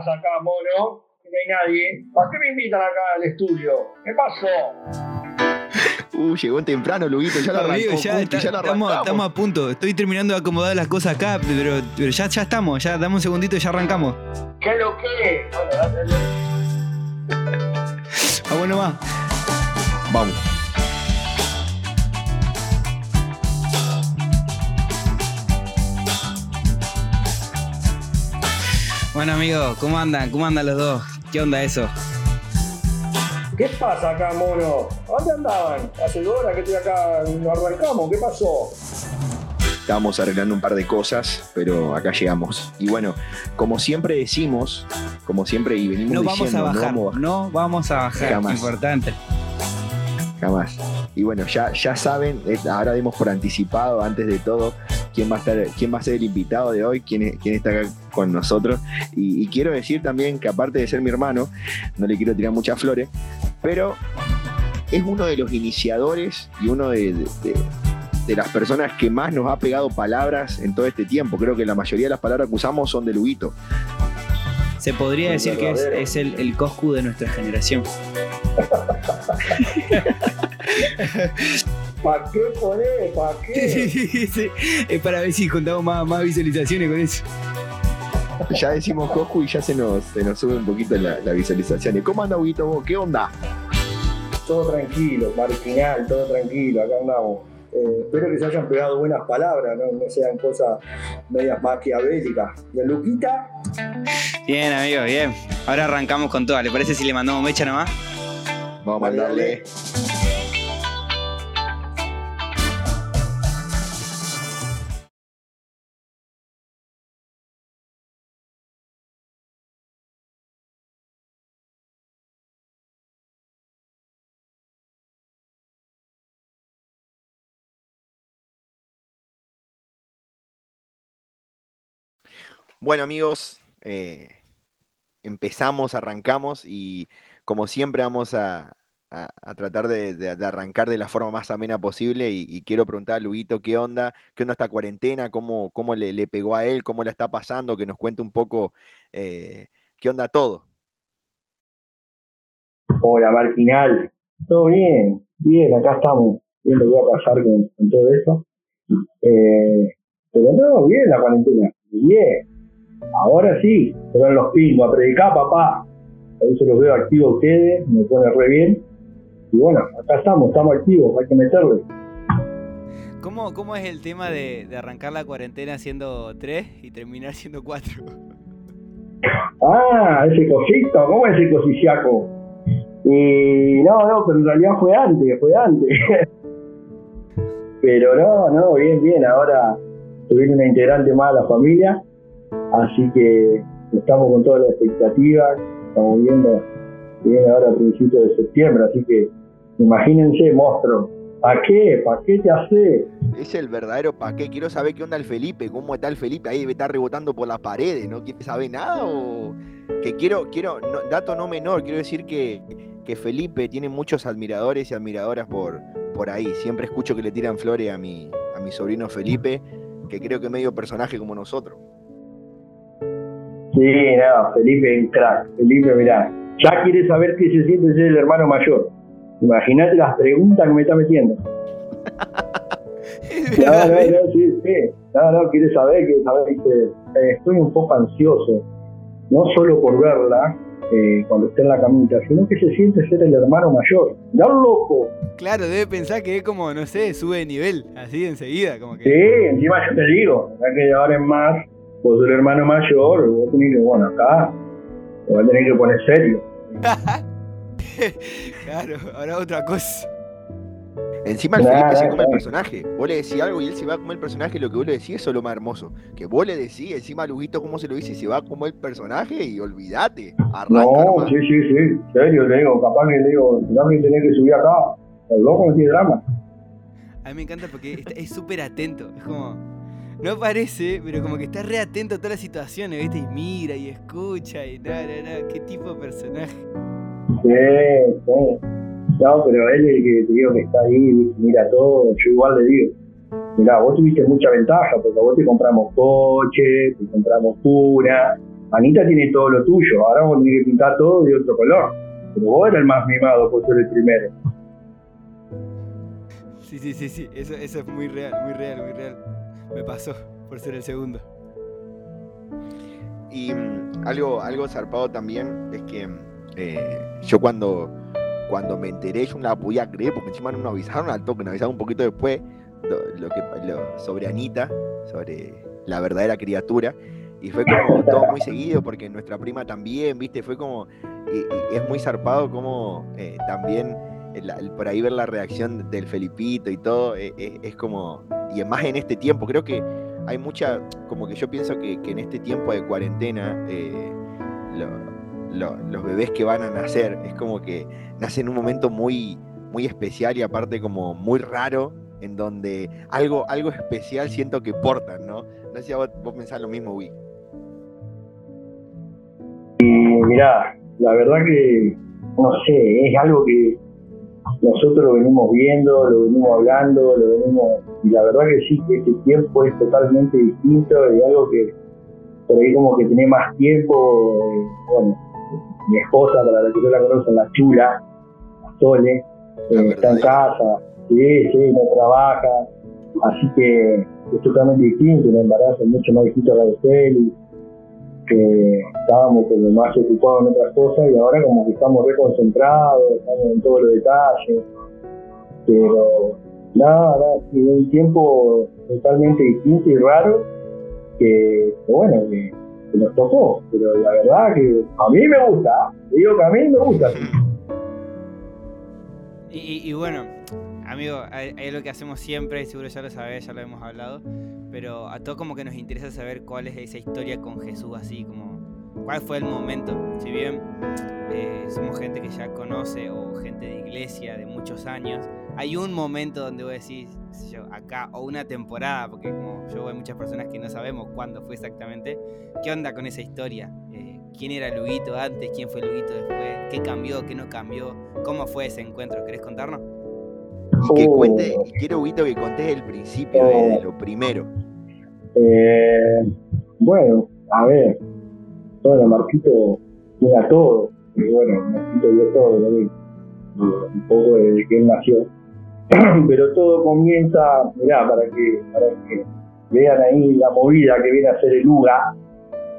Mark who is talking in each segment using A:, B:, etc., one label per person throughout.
A: pasa acá, mono? Que no hay nadie. ¿Para qué me invitan acá al estudio? ¿Qué pasó?
B: Uh, llegó temprano, Luguito, ya lo arrancó.
C: ya, estamos, estamos, a punto. Estoy terminando de acomodar las cosas acá, pero, pero ya, ya estamos. Ya dame un segundito y ya arrancamos.
A: ¿Qué lo que?
C: Ah, bueno, va.
B: Vamos.
C: Bueno, amigos, ¿cómo andan? ¿Cómo andan los dos? ¿Qué onda eso?
A: ¿Qué pasa acá, mono? ¿Dónde andaban? Hace dos horas que estoy acá, nos arrancamos. ¿Qué pasó?
B: Estábamos arreglando un par de cosas, pero acá llegamos. Y bueno, como siempre decimos, como siempre y venimos
C: no
B: diciendo,
C: vamos a bajar, no vamos a bajar,
B: Jamás.
C: importante.
B: Jamás. Y bueno, ya, ya saben, eh, ahora demos por anticipado, antes de todo, quién va a estar, quién va a ser el invitado de hoy, quién, es- quién está acá con nosotros. Y, quiero decir también que aparte de ser mi hermano, no le quiero tirar muchas flores, pero es uno de los iniciadores y uno de- de las personas que más nos ha pegado palabras en todo este tiempo. Creo que la mayoría de las palabras que usamos son de Luguito.
C: Se podría decir que es, el, el Coscu de nuestra generación.
A: ¿Para qué poner? ¿Para qué?
C: Sí, Es para ver si contamos más, más visualizaciones con eso.
B: Ya decimos Coscu y ya se nos, se nos sube un poquito la, la visualización. ¿Y ¿Cómo anda, Huguito, vos? ¿Qué onda?
A: Todo tranquilo, marginal, todo tranquilo, acá andamos. Eh, espero que se hayan pegado buenas palabras, no, no sean cosas medias maquiavélicas. ¿Y Luquita?
C: Bien, amigos, bien. Ahora arrancamos con todas. ¿Le parece si le mandamos mecha nomás?
B: Vamos a
A: Dale,
B: Bueno, amigos, eh, empezamos, arrancamos y como siempre vamos a, tratar de, arrancar de la forma más amena posible y, quiero preguntar a Luguito qué onda, qué onda esta cuarentena, cómo, cómo le, pegó a él, cómo la está pasando, que nos cuente un poco eh, qué onda todo.
A: Hola, marginal. Todo bien, bien, acá estamos. Viendo qué va a pasar con, con todo eso. Eh, pero no, bien la cuarentena. Bien. Ahora sí, se van los pingos a predicar, papá. A veces los veo activos ustedes, me pone re bien. Y bueno, acá estamos, estamos activos, hay que meterle.
C: ¿Cómo, cómo es el tema de, de arrancar la cuarentena siendo tres y terminar siendo cuatro?
A: Ah, ese cosito, ¿cómo es ese cosiciaco? Y no, no, pero en realidad fue antes, fue antes. pero no, no, bien, bien, ahora tuvieron una integrante más a la familia, así que estamos con todas las expectativas, estamos viendo que viene ahora a principios de septiembre, así que imagínense, monstruo, ¿para qué? ¿Para qué te hace?
B: Es el verdadero pa' qué. Quiero saber qué onda el Felipe, cómo está el Felipe, ahí debe estar rebotando por las paredes, ¿no quiere saber nada? O que quiero, quiero, no- dato no menor, quiero decir que, que Felipe tiene muchos admiradores y admiradoras por, por ahí. Siempre escucho que le tiran flores a mi, a mi sobrino Felipe, que creo que es medio personaje como nosotros.
A: Sí, no, Felipe un crack. Felipe, mirá, ya quiere saber qué se siente ser el hermano mayor. Imagínate las preguntas que me está metiendo. No, no, no, sí, sí. No, no, quiere saber, quiere saber. Dice, eh, estoy un poco ansioso, no solo por verla eh, cuando esté en la camita, sino que se siente ser el hermano mayor. ¡Ya loco!
C: Claro, debe pensar que es como, no sé, sube de nivel, así enseguida, como que.
A: Sí, encima yo te digo, ya que ahora en más, vos sos el hermano mayor, vos tenés que, bueno, acá, te vas a tener que poner serio.
C: claro, ahora otra cosa.
B: Encima el
A: Nah,
B: Felipe se
A: nah,
B: come el personaje. Vos le decís algo y él se va a comer el personaje, lo que vos le decís, eso es lo más hermoso. Que vos le decís, encima a Luguito cómo se lo dice, se va a comer el personaje y olvídate. Arranca
A: No,
B: nomás.
A: sí, sí, sí, serio, le digo, capaz que le digo, ya me tenés que subir acá, el loco no tiene drama.
C: A mí me encanta porque es súper atento. Es como. No parece, pero como que está re atento a todas las situaciones, ¿viste? Y mira y escucha y nada, nada, qué tipo de personaje.
A: Sí, sí. No, pero él es el que te digo que está ahí, ¿viste? mira todo, yo igual le digo, mira, vos tuviste mucha ventaja, porque a vos te compramos coche, te compramos cuna, Anita tiene todo lo tuyo, ahora vos tenés que pintar todo de otro color. Pero vos eras el más mimado por ser el primero.
C: Sí, sí, sí, sí, eso, eso es muy real, muy real, muy real. Me pasó por ser el segundo.
B: Y mm, algo, algo zarpado también es que eh, yo cuando, cuando me enteré, yo no la podía creer, porque encima no nos avisaron al toque, nos avisaron un poquito después lo, que, sobre Anita, sobre la verdadera criatura. Y fue como todo muy seguido, porque nuestra prima también, viste, fue como, y, es muy zarpado como eh, también por ahí ver la reacción del Felipito y todo, eh, es como, y más en este tiempo, creo que hay mucha, como que yo pienso que, en este tiempo de cuarentena, eh, los bebés que van a nacer, es como que nacen en un momento muy, muy especial y aparte como muy raro, en donde algo, algo especial siento que portan, ¿no? No sé si vos, pensás lo mismo, Wii.
A: Y mirá, la verdad que, no sé, es algo que nosotros lo venimos viendo, lo venimos hablando, lo venimos y la verdad que sí que este tiempo es totalmente distinto y algo que por ahí como que tiene más tiempo eh, bueno mi esposa para la que yo la conozco la chula la Sole eh, está en casa sí sí no trabaja así que es totalmente distinto un embarazo mucho más distinto a la de Feli que estábamos como más ocupados en otras cosas y ahora como que estamos reconcentrados estamos en todos los detalles pero Nada, nada, un tiempo totalmente distinto y raro que, bueno, que, nos tocó, pero la verdad que a mí me gusta, digo que a mí me gusta.
C: Y, y, bueno, amigo, es lo que hacemos siempre, seguro ya lo sabés, ya lo hemos hablado, pero a todos como que nos interesa saber cuál es esa historia con Jesús, así como cuál fue el momento. Si bien eh, somos gente que ya conoce o gente de iglesia de muchos años, hay un momento donde vos decís, yo, acá, o una temporada, porque como yo hay muchas personas que no sabemos cuándo fue exactamente, ¿qué onda con esa historia? Eh, ¿Quién era Luguito antes? ¿Quién fue Luguito después? ¿Qué cambió? ¿Qué no cambió? ¿Cómo fue ese encuentro? ¿Querés contarnos?
B: Y que cuente, y quiero Huguito que contés el principio, de lo primero.
A: Eh, bueno, a ver, bueno, Marquito mira todo, y bueno, Marquito vio todo, lo vi, un poco desde que él nació. Pero todo comienza, mirá, para que, para que vean ahí la movida que viene a ser el UGA,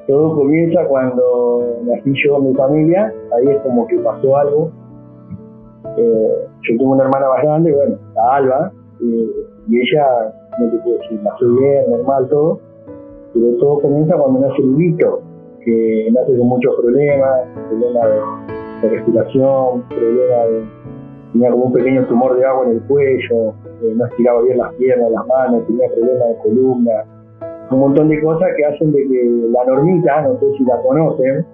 A: todo comienza cuando nací yo mi familia, ahí es como que pasó algo. Eh, yo tengo una hermana más grande, bueno, la Alba, y ella, no te puedo decir, nació bien, normal, todo, pero todo comienza cuando nace el hito, que nace con muchos problemas, problemas de respiración, problemas de tenía como un pequeño tumor de agua en el cuello, eh, no estiraba bien las piernas, las manos, tenía problemas de columna, un montón de cosas que hacen de que la normita, no sé si la conocen,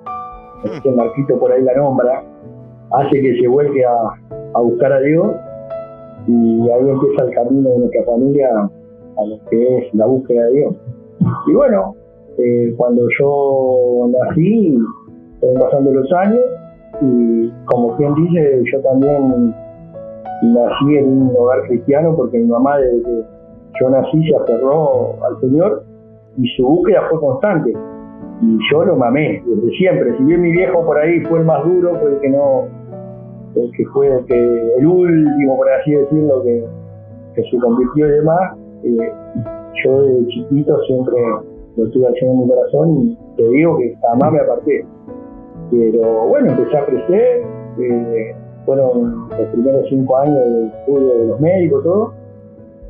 A: el Marquito por ahí la nombra, hace que se vuelque a, buscar a Dios y ahí empieza el camino de nuestra familia a lo que es la búsqueda de Dios. Y bueno, eh, cuando yo nací, pasando los años y como quien dice, yo también nací en un hogar cristiano porque mi mamá desde que yo nací se aferró al Señor y su búsqueda fue constante. Y yo lo mamé desde siempre. Si bien mi viejo por ahí fue el más duro, fue el que no, que fue el, último, por así decirlo, que, se convirtió y demás, eh, yo desde chiquito siempre lo tuve haciendo en mi corazón y te digo que jamás me aparté. Pero bueno, empecé a crecer. Eh, fueron los primeros cinco años de estudio de los médicos, todo.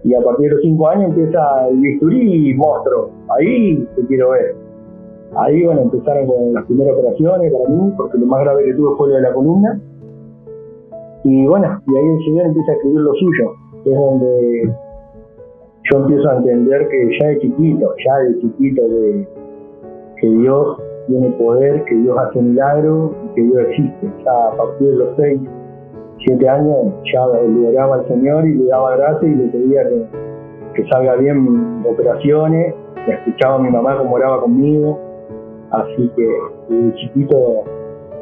A: Y a partir de los cinco años empieza el bisturí monstruo. Ahí te quiero ver. Ahí, bueno, empezaron con las primeras operaciones para mí, porque lo más grave que tuve fue lo de la columna. Y bueno, y ahí el Señor empieza a escribir lo suyo, es donde yo empiezo a entender que ya de chiquito, ya de chiquito, de, que Dios tiene poder, que Dios hace milagros y que Dios existe. Ya a partir de los seis siete años ya lo oraba al Señor y le daba gracias y le pedía que, salga bien operaciones, me escuchaba mi mamá como oraba conmigo, así que desde chiquito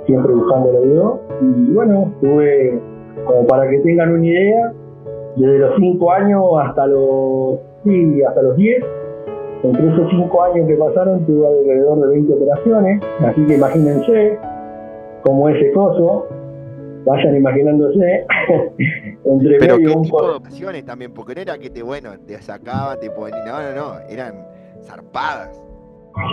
A: siempre buscándolo yo y bueno, tuve como para que tengan una idea, desde los cinco años hasta los, sí, hasta los 10, entre esos cinco años que pasaron tuve alrededor de 20 operaciones, así que imagínense cómo ese coso, vayan imaginándose, entre
B: Pero
A: medio
B: qué
A: un
B: tipo de operaciones también, porque no era que te, bueno, te sacaban, te ponían, no, no, no, eran zarpadas.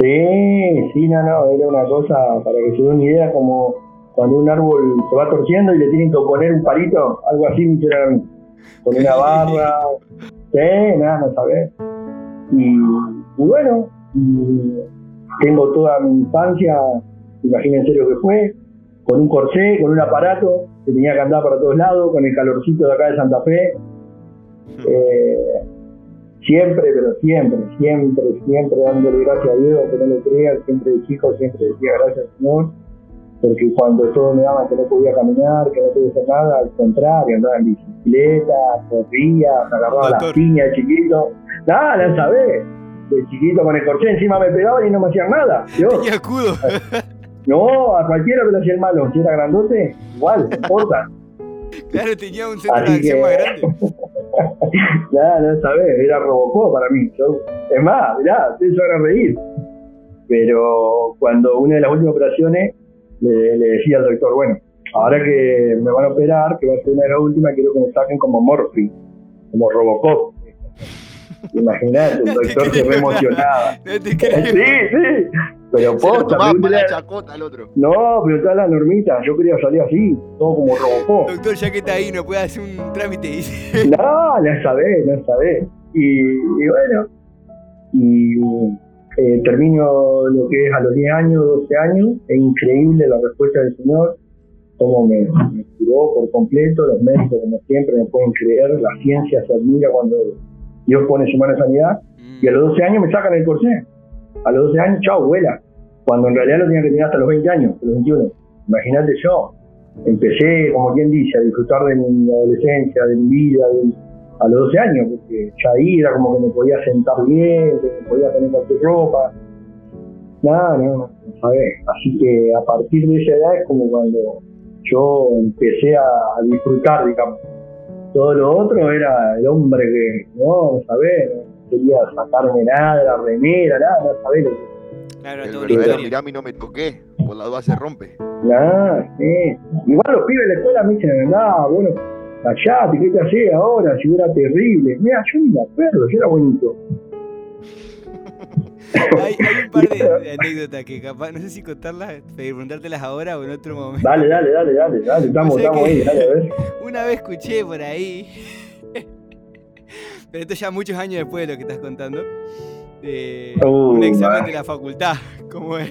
A: Sí, sí, no, no, era una cosa, para que se den una idea, como cuando un árbol se va torciendo y le tienen que poner un palito, algo así me hicieron con una barra, sí, nada, no sabés. Y, y bueno, y tengo toda mi infancia, imagínense lo que fue, con un corsé, con un aparato que tenía que andar para todos lados, con el calorcito de acá de Santa Fe. Eh, siempre, pero siempre, siempre, siempre dándole gracias a Dios, que no lo crea, siempre de chico, siempre decía gracias al Señor, porque cuando todos me daban que no podía caminar, que no podía hacer nada, al contrario, andaba en bicicleta, corría, agarraba las piñas de chiquito, nada, no sabés, de chiquito con el corsé encima me pegaban y no me hacían nada,
C: Tenía escudo.
A: no, a cualquiera me lo hacía el malo, si era grandote, igual, no importa.
C: Claro, tenía un centro de acción
A: que-
C: más grande.
A: Nada, no sabés, era Robocop para mí. Yo- es más, mirá, ustedes van a reír. Pero cuando una de las últimas operaciones le, le decía al doctor, bueno, ahora que me van a operar, que va a ser una de las últimas, quiero que me saquen como Morphy, como Robocop. Imagínate, el
C: No
A: doctor se re emocionaba.
C: No
A: Sí, sí, pero posta,
B: la chacota al otro.
A: no, pero toda la normita, yo quería salir así, todo como Robocop.
C: Doctor, ya que está ahí, no puede hacer un trámite. Dice.
A: No, no sabés, no sabés. Y, y bueno, y eh, termino lo que es a los 10 años, 12 años. Es increíble la respuesta del Señor, cómo me, me curó por completo. Los médicos, como siempre, no pueden creer. La ciencia se admira cuando Dios pone su mano en sanidad. Y a los 12 años me sacan el corsé. A los 12 años, chao, vuela. Cuando en realidad lo tenía que tener hasta los 20 años, los 21. Imagínate yo. Empecé, como quien dice, a disfrutar de mi adolescencia, de mi vida, de- a los 12 años, porque ya ahí era como que me podía sentar bien, que me podía poner cualquier ropa. Nada, no, no, no sabés. Así que a partir de esa edad es como cuando yo empecé a, a disfrutar, digamos. Todo lo otro era el hombre que, no, no sabés, no quería sacarme nada, la remera, nada, no sabés lo que
C: Claro,
B: El verdadero
C: historia.
B: mirá, a mí no me toqué, por la duda se rompe.
A: Nada, sí. Igual los pibes de la escuela me dicen, nada, bueno, callate, ¿qué te haces ahora? Si era terrible. Mira, yo ni me acuerdo, yo era bonito.
C: Hay, hay un par de, de anécdotas que capaz, no sé si contarlas, preguntártelas ahora o en otro momento.
A: Dale, dale, dale, dale, dale, estamos,
C: O sea
A: estamos ahí, dale, a ver.
C: Una vez escuché por ahí, pero esto ya muchos años después de lo que estás contando, de
A: Uh,
C: un examen de la facultad. ¿Cómo es?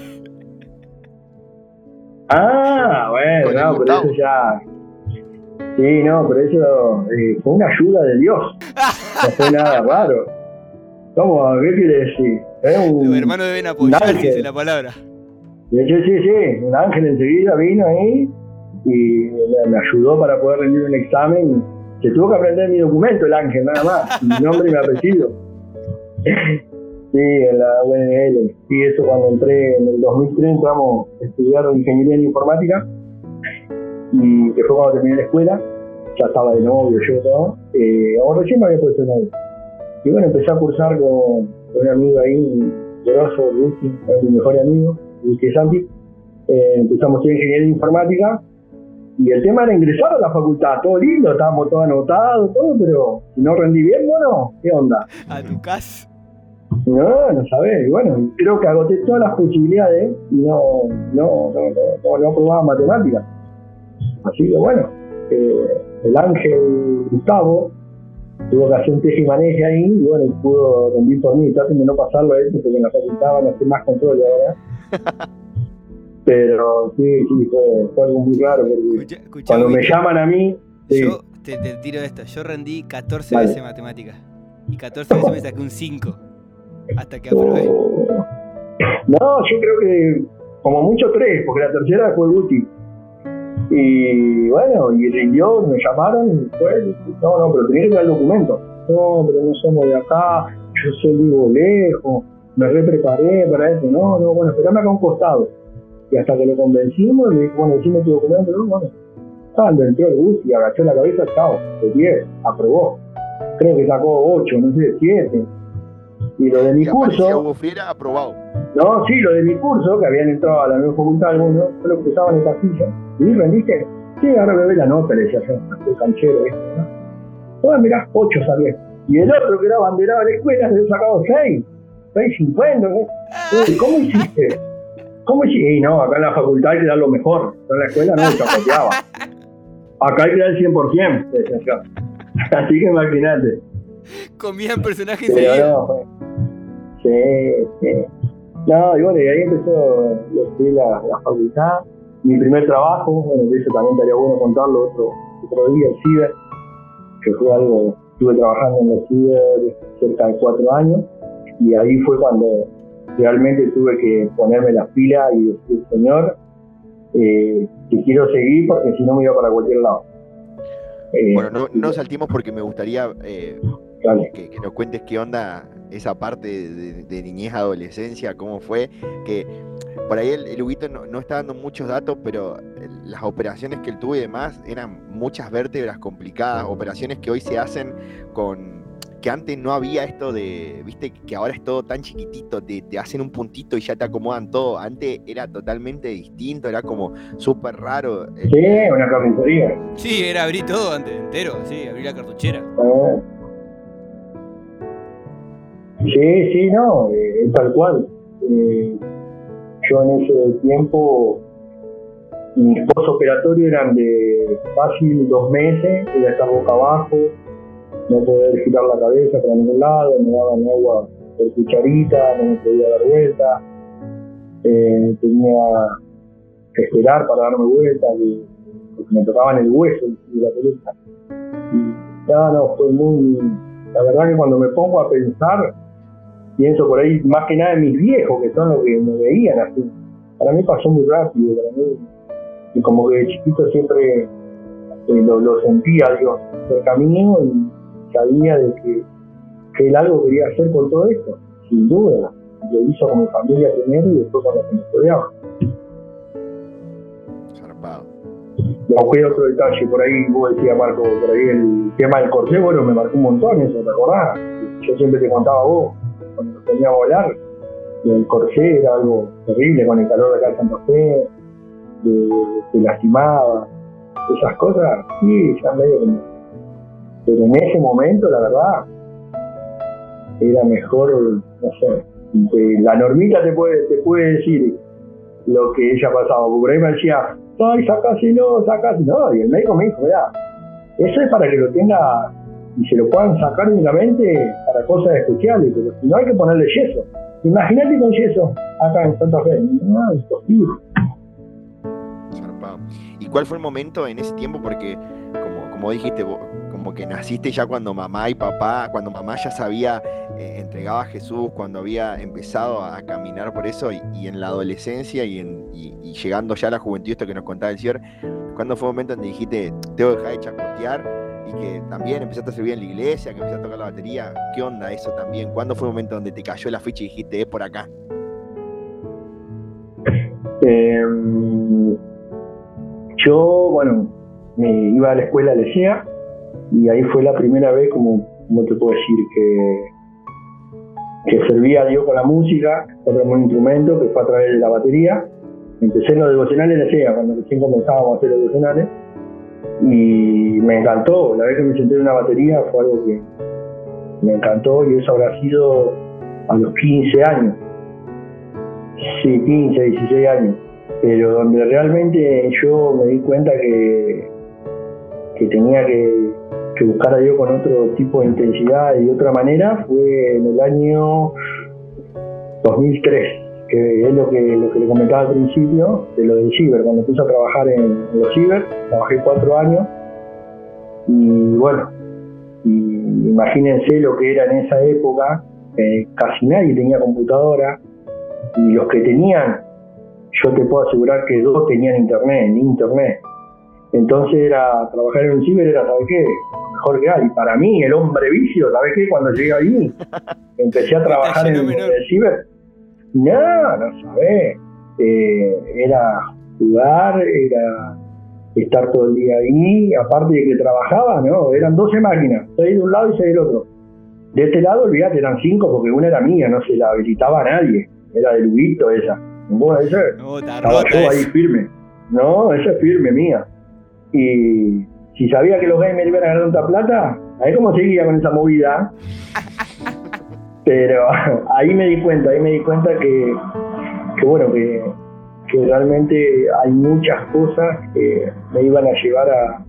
A: Ah, bueno, no, pero eso ya. Sí, no, pero eso eh, fue una ayuda de Dios. No fue nada raro. ¿Cómo? ¿Qué quiere decir? Es un,
C: Los hermanos deben apoyar, dice la palabra.
A: Sí, sí, sí, un ángel enseguida vino ahí y me, me ayudó para poder rendir un examen. Se tuvo que aprender mi documento, el ángel, nada más, mi nombre y mi apellido. Sí, en la UNL. Sí, eso cuando entré en el 2003 entramos a estudiar ingeniería en informática y que fue cuando terminé la escuela. Ya estaba de novio, yo todo. Eh, ahora recién me había puesto de novio. Y bueno, empecé a cursar con, con un amigo ahí, grosso, Lucy, es mi mejor amigo, Lucy Santi. Eh, empezamos a ingeniería informática y el tema era ingresar a la facultad, todo lindo, estábamos todo anotado, todo, pero si no rendí bien, bueno, ¿qué onda?
C: A tu casa.
A: No, no sabés, y bueno, creo que agoté todas las posibilidades y no, no, no, no, no, no aprobaba matemáticas. Así que bueno, eh, el ángel Gustavo tuvo que hacer un teje y maneje ahí y bueno, y pudo rendir por mí, traten de no pasarlo a este porque en la facultad van a hacer más control ahora. Pero sí, sí, fue, fue algo muy raro porque
C: Escucha, escucha,
A: cuando me llaman a mí, sí.
C: Yo te, te tiro esto. Yo rendí 14
A: Dale.
C: veces matemáticas. Y 14 veces me saqué un 5. Hasta que aprobé.
A: Oh. No, yo creo que como mucho tres, porque la tercera fue Guti. Y bueno, y rindió, me llamaron y fue, no, no, pero tenía que traer el documento. No, pero no somos de acá, yo soy vivo lejos, me re preparé para eso. No, no, bueno, esperame acá un costado. Y hasta que lo convencimos, le dije, bueno, decime tu documento, no, bueno. Cuando entró el Guti, agachó la cabeza, chao, de 10, aprobó. Creo que sacó 8, no sé, 7. Y lo de mi
B: aparecía
A: curso,
B: Hugo Friera aprobado.
A: no, sí, lo de mi curso, que habían entrado a la misma facultad algunos, solo cruzaban el castillo. ¿Y rendiste? Sí, ahora me ve la nota, le decía yo, el canchero, ¿viste? ¿no? Ah, mirá, ocho saqué. Y el otro que era abanderado de la escuela se había sacado seis, seis cincuenta. ¿no? Uy, ¿Cómo hiciste? ¿Cómo hiciste? Y no, acá en la facultad hay que dar lo mejor. En la escuela no, chapoteaba. Acá hay que dar el 100%, decía yo. Así que imagínate.
C: Comían personajes
A: fue. Sí, sí. No, y bueno, y ahí empezó la, la facultad. Mi primer trabajo, bueno, de eso también estaría bueno contarlo otro, otro día, el ciber, que fue algo, estuve trabajando en el ciber cerca de cuatro años, y ahí fue cuando realmente tuve que ponerme las pilas y decir, señor, eh, que quiero seguir porque si no me iba para cualquier lado. Eh,
B: Bueno, no, no saltimos porque me gustaría eh, que nos cuentes qué onda esa parte de, de niñez, adolescencia, cómo fue, que por ahí el, el Huguito no, no está dando muchos datos, pero las operaciones que él tuvo y demás eran muchas vértebras complicadas, operaciones que hoy se hacen con que antes no había esto de, viste, que ahora es todo tan chiquitito, te, te hacen un puntito y ya te acomodan todo. Antes era totalmente distinto, era como súper raro. eh,
A: Sí, una carnicería.
C: Sí, era abrir todo antes, entero, sí, abrir la cartuchera.
A: Eh. Sí, sí, no, eh, tal cual. Eh, yo en ese tiempo, mis postoperatorio eran de fácil dos meses, era estar boca abajo, no poder girar la cabeza para ningún lado, me daban agua por cucharita, no me podía dar vuelta, eh, tenía que esperar para darme vuelta, que- porque me tocaban el hueso de la pelota. Y no, no, fue muy. La verdad que cuando me pongo a pensar, pienso por ahí más que nada en mis viejos, que son los que me veían así. Para mí pasó muy rápido, para mí. Y como que de chiquito siempre eh, lo, lo sentía, Dios, cerca mío y sabía de que, que él algo quería hacer con todo esto, sin duda. Lo hizo con mi familia primero y después con los que me rodeaban. Aunque otro detalle, por ahí vos decías, Marco, por ahí el tema del corsé, bueno, me marcó un montón eso, ¿te acordás? Yo siempre te contaba a vos, poníamos a volar, del corsé era algo terrible con el calor de acá de Santa Fe, te lastimaba, esas cosas, sí, ya medio como... Pero en ese momento, la verdad, era mejor, no sé, que la normita te puede, te puede decir lo que ella pasaba, porque por ahí me decía, ay, sacáselo, sacáselo. No, y el médico me dijo, mira, eso es para que lo tenga y se lo puedan sacar únicamente para cosas especiales, pero si no hay que ponerle yeso. Imagínate con yeso acá en Santa Fe. No.
B: ¿Y cuál fue el momento en ese tiempo? Porque, como, como dijiste, vos, como que naciste ya cuando mamá y papá, cuando mamá ya sabía, eh, entregaba a Jesús, cuando había empezado a caminar por eso, y, en la adolescencia y, en, y, y llegando ya a la juventud, esto que nos contaba el cierre, ¿cuándo fue el momento donde dijiste, tengo que dejar de chacotear? Que también empezaste a servir en la iglesia, que empezaste a tocar la batería. ¿Qué onda eso también? ¿Cuándo fue el momento donde te cayó la ficha y dijiste, es por acá?
A: Eh, yo, bueno, me iba a la escuela Lecea y ahí fue la primera vez, como, te puedo decir, que, que servía a Dios con la música, tocamos un instrumento que fue a través de la batería. Empecé en los devocionales Lecea, cuando recién comenzábamos a hacer los devocionales y me encantó. La vez que me senté en una batería fue algo que me encantó y eso habrá sido a los 15 años. Sí, 15, 16 años. Pero donde realmente yo me di cuenta que, que tenía que, que buscar a Dios con otro tipo de intensidad y de otra manera fue en el año 2003, que es lo que, lo que le comentaba al principio, de lo del ciber. Cuando empecé a trabajar en, en los ciber, trabajé cuatro años y bueno, y imagínense lo que era en esa época, eh, casi nadie tenía computadora y los que tenían, yo te puedo asegurar que dos tenían internet, ni internet. Entonces era trabajar en un ciber era, ¿sabes qué? Mejor que hay. Para mí, el hombre vicio, ¿sabes qué? Cuando llegué ahí, empecé a trabajar en, el ciber. No, no sabés. Eh, era jugar, era estar todo el día ahí, aparte de que trabajaba, ¿no? Eran 12 máquinas, 6 de un lado y 6 del otro. De este lado, olvídate, eran cinco porque una era mía, no se la habilitaba a nadie. Era de Luguito esa. Bueno, esa estaba yo ahí firme. No, esa es firme mía. Y si sabía que los gamers iban a ganar tanta plata, ahí como seguía con esa movida. Pero ahí me di cuenta, ahí me di cuenta que, que bueno, que, realmente hay muchas cosas que me iban a llevar a,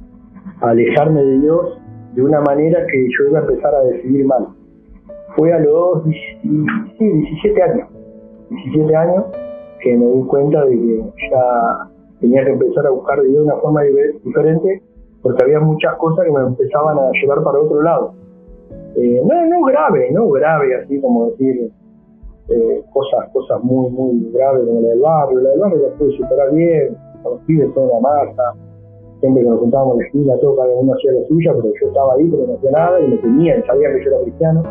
A: alejarme de Dios de una manera que yo iba a empezar a decidir mal. Fue a los 17 años, 17 años que me di cuenta de que ya tenía que empezar a buscar de Dios de una forma diferente porque había muchas cosas que me empezaban a llevar para otro lado. Eh, no, no grave, no grave, así como decir eh, cosas cosas muy, muy graves como la del barrio. La del barrio la pude superar bien, los pibes toda la masa, siempre que nos juntábamos en la esquina, todo cada uno hacía lo suya, pero yo estaba ahí, pero no hacía nada y me tenía, y sabía que yo era cristiano,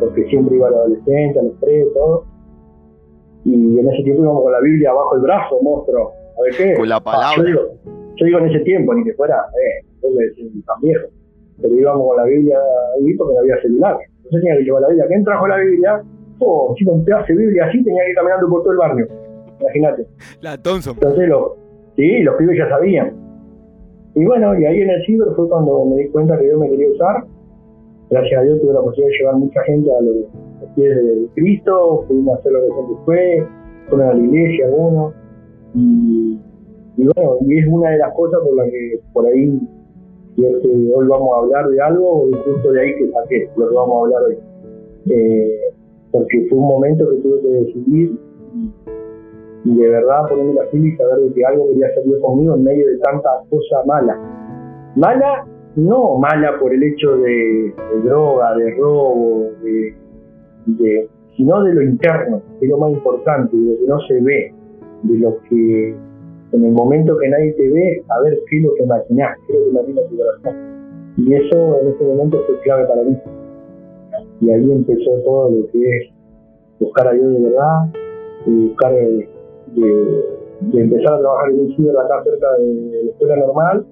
A: porque siempre iba a la adolescente, a los tres, todo. Y en ese tiempo íbamos con la Biblia bajo el brazo, monstruo. A ver qué.
B: Con la palabra.
A: yo, digo, yo digo en ese tiempo, ni que fuera, eh, yo me decía tan viejo. Pero íbamos con la Biblia ahí porque no había celular. Entonces tenía que llevar la Biblia. ¿Quién trajo la Biblia? Oh, si un pedazo de Biblia así, tenía que ir caminando por todo el barrio. Imagínate.
C: La Thompson.
A: Entonces, lo, sí, los pibes ya sabían. Y bueno, y ahí en el ciber fue cuando me di cuenta que Dios me quería usar. Gracias a Dios tuve la posibilidad de llevar mucha gente a los, pies de Cristo, pudimos hacer lo que siempre fue, fueron a la iglesia algunos. Y, y bueno, y es una de las cosas por las que por ahí y hoy vamos a hablar de algo, justo de ahí que saqué lo que vamos a hablar hoy. Eh, porque fue un momento que tuve que decidir y, de verdad ponerme la fila y saber que algo quería yo conmigo en medio de tanta cosa mala. Mala, no mala por el hecho de, droga, de robo, de, sino de lo interno, que es lo más importante, de lo que no se ve, de lo que en el momento que nadie te ve, a ver qué es lo que imaginás, qué es lo que imaginas tu corazón. Y eso en ese momento fue clave para mí. Y ahí empezó todo lo que es buscar a Dios de verdad, y buscar de, empezar a trabajar en un ciber acá cerca de la escuela normal,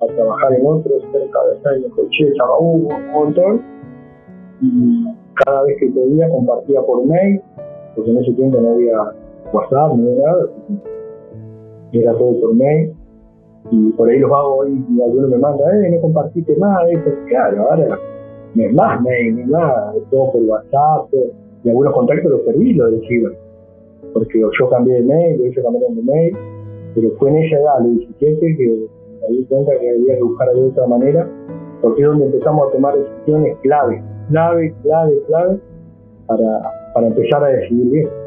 A: a trabajar en otros cerca de acá en el coche, Chabaú, un montón. Y cada vez que podía compartía por mail, porque en ese tiempo no había WhatsApp, no había nada era todo por mail. Y por ahí los hago hoy y alguno me manda, eh, no compartiste más, eso. Claro, ahora no es más mail, no es más, todo por WhatsApp, y algunos contactos los perdí, lo del. Porque yo cambié de mail, ellos cambiaron de mail, pero fue en esa edad, los 17, que me di cuenta que había que buscar de otra manera, porque es donde empezamos a tomar decisiones clave, clave, clave, clave, para, para empezar a decidir bien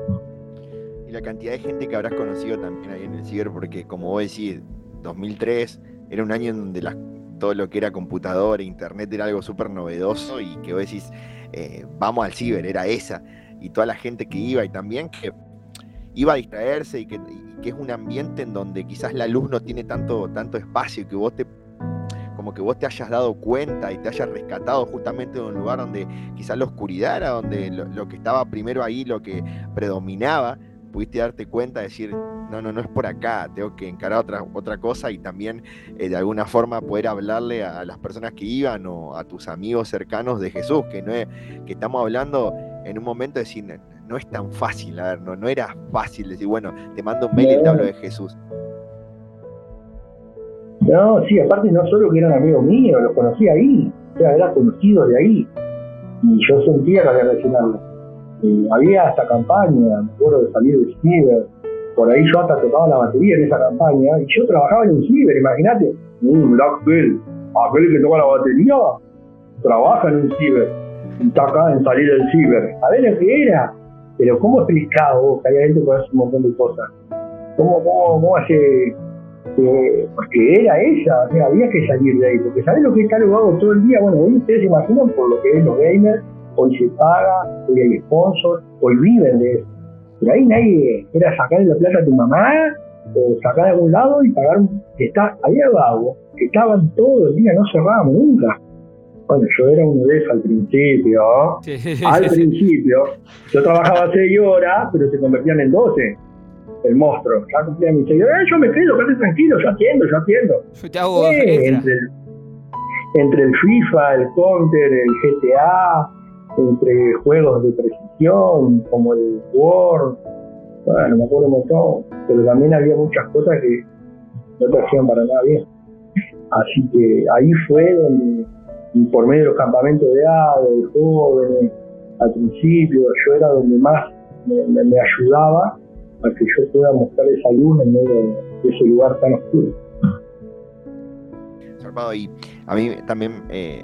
B: y la cantidad de gente que habrás conocido también ahí en el ciber, porque como vos decís, 2003 era un año en donde todo lo que era computadora, internet era algo súper novedoso y que vos decís, eh, vamos al ciber, era esa. Y toda la gente que iba y también que iba a distraerse y que, es un ambiente en donde quizás la luz no tiene tanto, tanto espacio y que vos te como que vos te hayas dado cuenta y te hayas rescatado justamente de un lugar donde quizás la oscuridad era donde lo, que estaba primero ahí, lo que predominaba, pudiste darte cuenta, decir, no, no, no es por acá, tengo que encarar otra, otra cosa y también eh, de alguna forma poder hablarle a, las personas que iban o a tus amigos cercanos de Jesús, que, no es, que estamos hablando en un momento de decir, no, es tan fácil, a ver, no, no era fácil decir, bueno, te mando un mail y te hablo de Jesús.
A: No, sí, aparte no solo que eran amigos míos, los conocí ahí, o sea, era conocido de ahí. Y yo sentía que había había hasta campaña, me acuerdo de salir de ciber, por ahí yo hasta tocaba la batería en esa campaña, y yo trabajaba en un ciber, imagínate, un Black Bell, aquel que toca la batería, trabaja en un ciber, y está acá en salir del ciber, a ver lo que era, pero ¿cómo explicaba vos que había gente que hace un montón de cosas? ¿Cómo, cómo, cómo hace porque era ella, o sea, había que salir de ahí, porque ¿sabés lo que está hago todo el día? Bueno, hoy ustedes se imaginan por lo que es los gamers, hoy se paga, hoy hay sponsors, hoy viven de eso. Pero ahí nadie era sacar la plata a tu mamá o sacar de algún lado y pagar un... Está, había vago que estaban todo el día, no cerrábamos nunca. Bueno, yo era uno de esos al principio. al principio. Yo trabajaba 6 horas, pero se convertían en 12. El monstruo. Ya cumplía mis 6 horas. yo me quedo, quédate tranquilo, yo atiendo, yo atiendo.
C: Yo te hago eh,
A: entre, el, entre el FIFA, el Counter, el GTA, entre juegos de precisión, como el Word, bueno, me acuerdo un montón, pero también había muchas cosas que no te hacían para nada bien. Así que ahí fue donde, por medio de los campamentos de ADO, de jóvenes, al principio, yo era donde más me, ayudaba a que yo pueda mostrar esa luz en medio de ese lugar tan oscuro.
B: Y a mí también eh,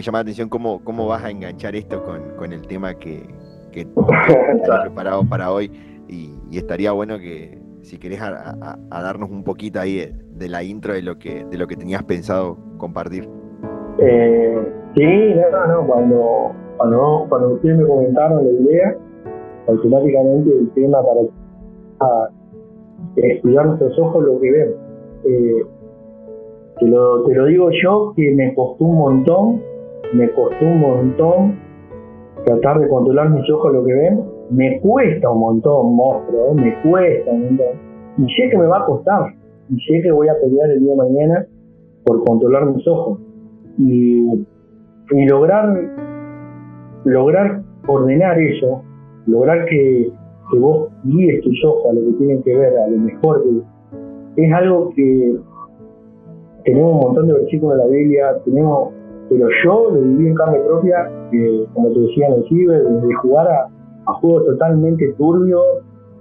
B: me llama la atención cómo, cómo vas a enganchar esto con, el tema que, que, preparado para hoy. Y, estaría bueno que, si querés, a, darnos un poquito ahí de, la intro de lo que de lo que tenías pensado compartir.
A: Eh, sí, no, no, cuando, cuando, cuando ustedes me comentaron la idea, automáticamente el tema para estudiar nuestros ojos lo que ven. Eh, te, lo, te lo digo yo que me costó un montón, me costó un montón tratar de controlar mis ojos lo que ven. Me cuesta un montón, monstruo, me cuesta un montón. Y sé que me va a costar, y sé que voy a pelear el día de mañana por controlar mis ojos. Y, y lograr lograr ordenar eso, lograr que, vos guíes tus ojos a lo que tienen que ver, a lo mejor, es algo que tenemos un montón de versículos de la Biblia, tenemos, pero yo lo viví en carne propia, como te decía en el ciber, de jugar a, juegos totalmente turbios,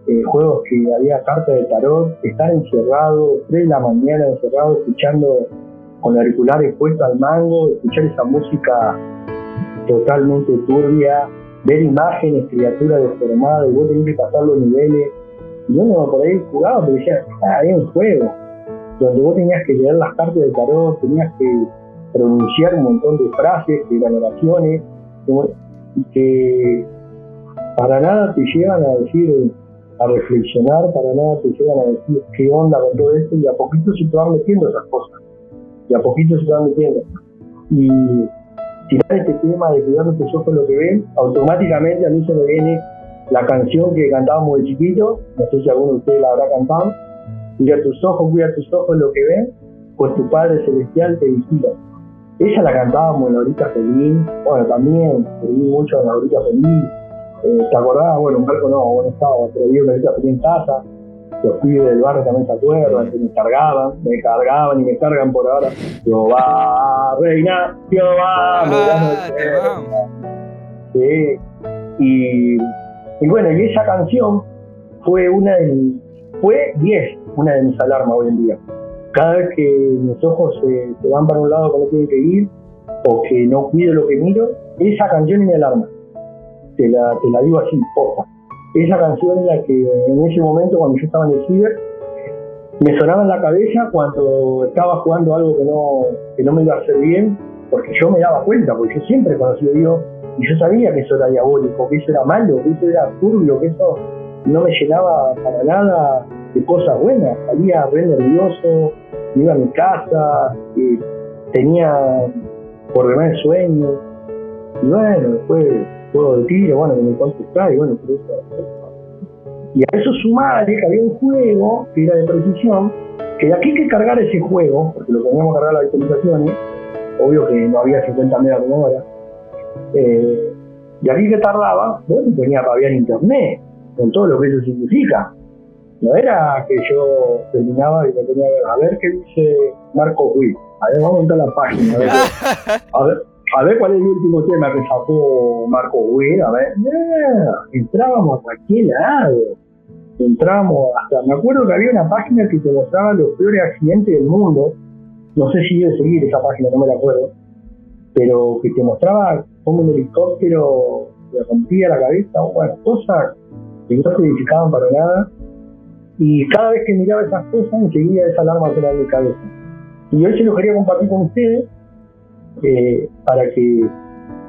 A: eh, juegos que había cartas de tarot, estar encerrado, 3 de la mañana encerrado, escuchando con auriculares puestos al mango, escuchar esa música totalmente turbia, ver imágenes, criaturas deformadas, vos tenés que pasar los niveles. Y uno por ahí jugaba, pero decía, ah, un juego, donde vos tenías que leer las cartas de tarot, tenías que pronunciar un montón de frases, de oraciones, y que para nada te llevan a decir, a reflexionar, para nada te llevan a decir qué onda con todo esto, y a poquito se te van metiendo esas cosas, y a poquito se te van metiendo. Y tirar este tema de cuidar nuestros ojos lo que ven, automáticamente a mí se me viene la canción que cantábamos de chiquito, no sé si alguno de ustedes la habrá cantado, cuida tus ojos, cuida tus ojos lo que ven, pues tu Padre Celestial te vigila. Esa la cantábamos en la horita feliz, bueno, también vi mucho en la horita feliz, eh, ¿te acordás? Bueno, un barco no, bueno, estaba, pero vi una horita feliz en casa, los pibes del barrio también se acuerdan, que me cargaban, me cargaban y me cargan por ahora. Jehová, reina, Jehová, ah, Sí. Y, y bueno, y esa canción fue una de, fue y es una de mis alarmas hoy en día. Cada vez que mis ojos se, van para un lado que no tienen que ir, o que no cuido lo que miro, esa canción mi alarma. Te la, te la digo así, posta esa canción es la que en ese momento, cuando yo estaba en el ciber, me sonaba en la cabeza cuando estaba jugando algo que no, que no me iba a hacer bien, porque yo me daba cuenta, porque yo siempre conocí a Dios y yo sabía que eso era diabólico, que eso era malo, que eso era turbio, que eso no me llenaba para nada de cosas buenas. Salía re nervioso, iba a mi casa, tenía por demás sueño. Y bueno, después juego de tiro, bueno, que me y bueno, por eso. Y a eso sumarle que había un juego que era de precisión, que de aquí que cargar ese juego, porque lo teníamos que cargar las actualizaciones, obvio que no había 50 megas por hora, eh, y aquí que tardaba, bueno, tenía que en internet, con todo lo que eso significa. No era que yo terminaba y me tenía que ver, a ver qué dice Marco Ruiz. A ver, vamos a entrar a la página. A ver, a ver, a ver cuál es el último tema que sacó Marco Güey, a ver, entrábamos a cualquier lado, entramos hasta, me acuerdo que había una página que te mostraba los peores accidentes del mundo, no sé si debe seguir esa página, no me la acuerdo, pero que te mostraba cómo un helicóptero le rompía la cabeza, bueno, cosas que no se edificaban para nada, y cada vez que miraba esas cosas, enseguida esa alarma sonaba en mi cabeza. Y hoy se lo quería compartir con ustedes, eh, para que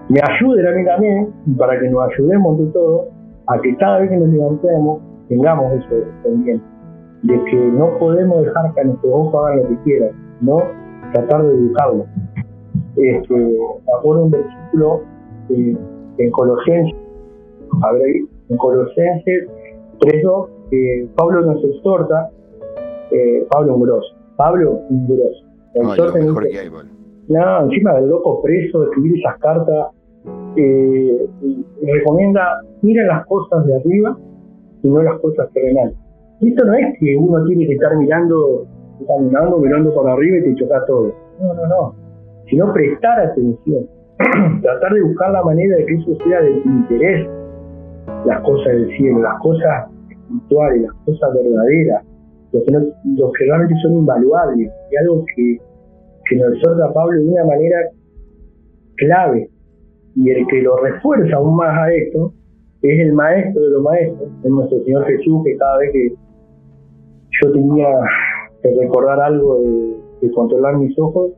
A: me ayuden a mí también y para que nos ayudemos de todo a que cada vez que nos levantemos tengamos eso pendiente, de que no podemos dejar que nuestros ojos hagan lo que quieran, no tratar de educarlos. Este, me acuerdo un versículo eh, en Colosenses, a en Colosenses 3.2, Pablo nos exhorta, eh, Pablo Umbroso, Pablo Umbroso,
B: no,
A: no, encima del loco preso, de escribir esas cartas, eh, recomienda, mira las cosas de arriba y no las cosas terrenales. Y esto no es que uno tiene que estar mirando, caminando, mirando por arriba y te choca todo. No, no, no. Sino prestar atención. Tratar de buscar la manera de que eso sea de tu interés. Las cosas del cielo, las cosas espirituales, las cosas verdaderas, lo que, no, que realmente son invaluables. Y algo que, que nos exhorta Pablo de una manera clave. Y el que lo refuerza aún más a esto es el maestro de los maestros, es nuestro Señor Jesús, que cada vez que yo tenía que recordar algo de, controlar mis ojos,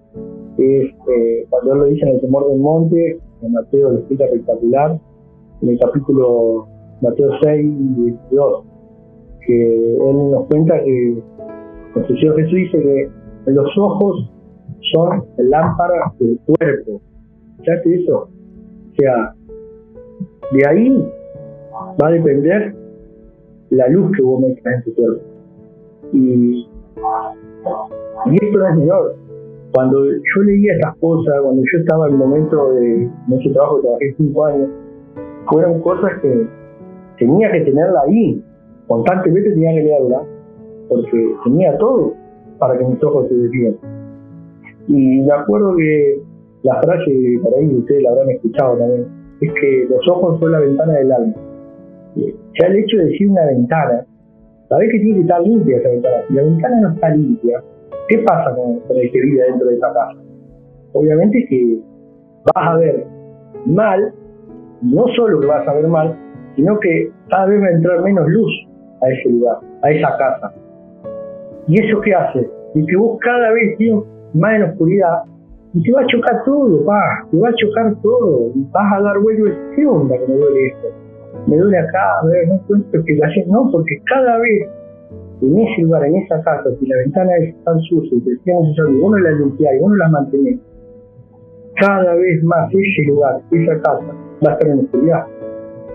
A: es eh, cuando él lo dice en el temor del monte, en Mateo lo explica espectacular, en el capítulo Mateo 6, 22, que él nos cuenta que Señor Jesús dice que los ojos son lámparas del cuerpo. ¿Sabes eso? O sea, de ahí va a depender la luz que vos metas en tu cuerpo. Y, esto no es menor. Cuando yo leía estas cosas, cuando yo estaba en el momento de ese trabajo, trabajé cinco años, fueron cosas que tenía que tenerla ahí, constantemente tenía que leerla, porque tenía todo para que mis ojos se desvíen. Y me acuerdo que la frase, por ahí ustedes la habrán escuchado también, es que los ojos son la ventana del alma. Ya el hecho de decir una ventana, sabés que tiene que estar limpia esa ventana. Si la ventana no está limpia, ¿qué pasa con, el que vive dentro de esa casa? Obviamente que vas a ver mal, no solo que vas a ver mal, sino que cada vez va a entrar menos luz a ese lugar, a esa casa. ¿Y eso qué hace? Y que vos cada vez tienes más en oscuridad y te va a chocar todo, pa, te va a chocar todo, y vas a dar vuelo, ¿qué onda que me duele esto? me duele acá, no encuentro explicación, no, porque cada vez en ese lugar, en esa casa, si la ventana es tan sucia y te es necesario, uno la limpia y uno la mantiene, cada vez más ese lugar, esa casa, va a estar en oscuridad.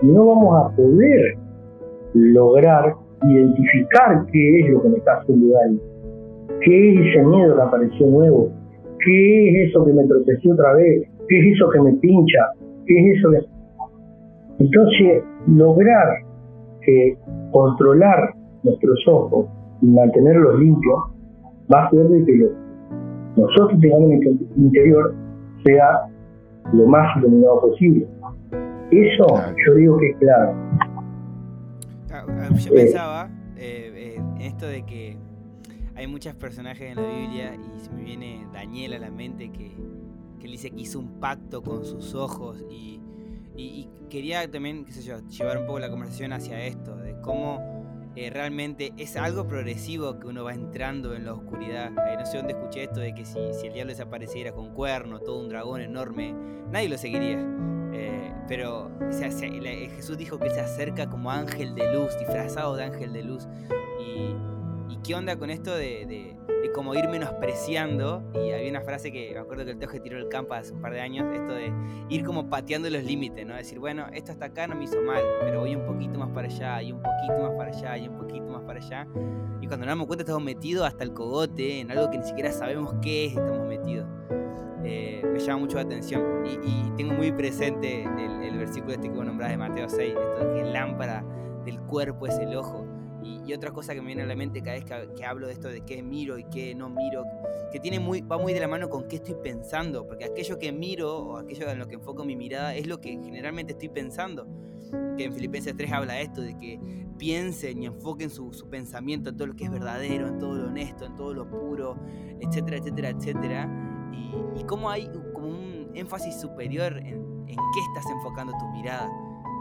A: Y no vamos a poder lograr identificar qué es lo que me está haciendo daño, qué es ese miedo que apareció nuevo, qué es eso que me tropecé otra vez, qué es eso que me pincha, qué es eso que entonces, lograr que controlar nuestros ojos y mantenerlos limpios va a hacer de que nosotros tengamos en el interior sea lo más iluminado posible. Eso yo digo que es claro.
C: Yo pensaba eh, eh, en esto de que hay muchos personajes en la Biblia y se me viene Daniel a la mente que, que él dice que hizo un pacto con sus ojos y y, quería también, qué sé yo, llevar un poco la conversación hacia esto, de cómo eh, realmente es algo progresivo que uno va entrando en la oscuridad. Eh, no sé dónde escuché esto de que si, el diablo desapareciera con cuerno, todo un dragón enorme, nadie lo seguiría. Eh, pero Jesús dijo que se acerca como ángel de luz, disfrazado de ángel de luz. ¿Y, qué onda con esto de de como ir menospreciando, y había una frase que me acuerdo que el Teoje tiró el campo hace un par de años, esto de ir como pateando los límites, ¿no? Decir, bueno, esto hasta acá no me hizo mal, pero voy un poquito más para allá, y un poquito más para allá, y un poquito más para allá. Y cuando nos damos cuenta estamos metidos hasta el cogote en algo que ni siquiera sabemos qué es, estamos metidos. Eh, me llama mucho la atención y, tengo muy presente el, versículo este que vos nombrás de Mateo 6, esto de que lámpara del cuerpo es el ojo. Y, otra cosa que me viene a la mente cada vez que, hablo de esto de qué miro y qué no miro, que tiene muy, va muy de la mano con qué estoy pensando, porque aquello que miro o aquello en lo que enfoco mi mirada es lo que generalmente estoy pensando. Que en Filipenses 3 habla esto, de que piensen y enfoquen su, pensamiento en todo lo que es verdadero, en todo lo honesto, en todo lo puro, etcétera, etcétera, etcétera. Y, y cómo hay como un énfasis superior en, en qué estás enfocando tu mirada.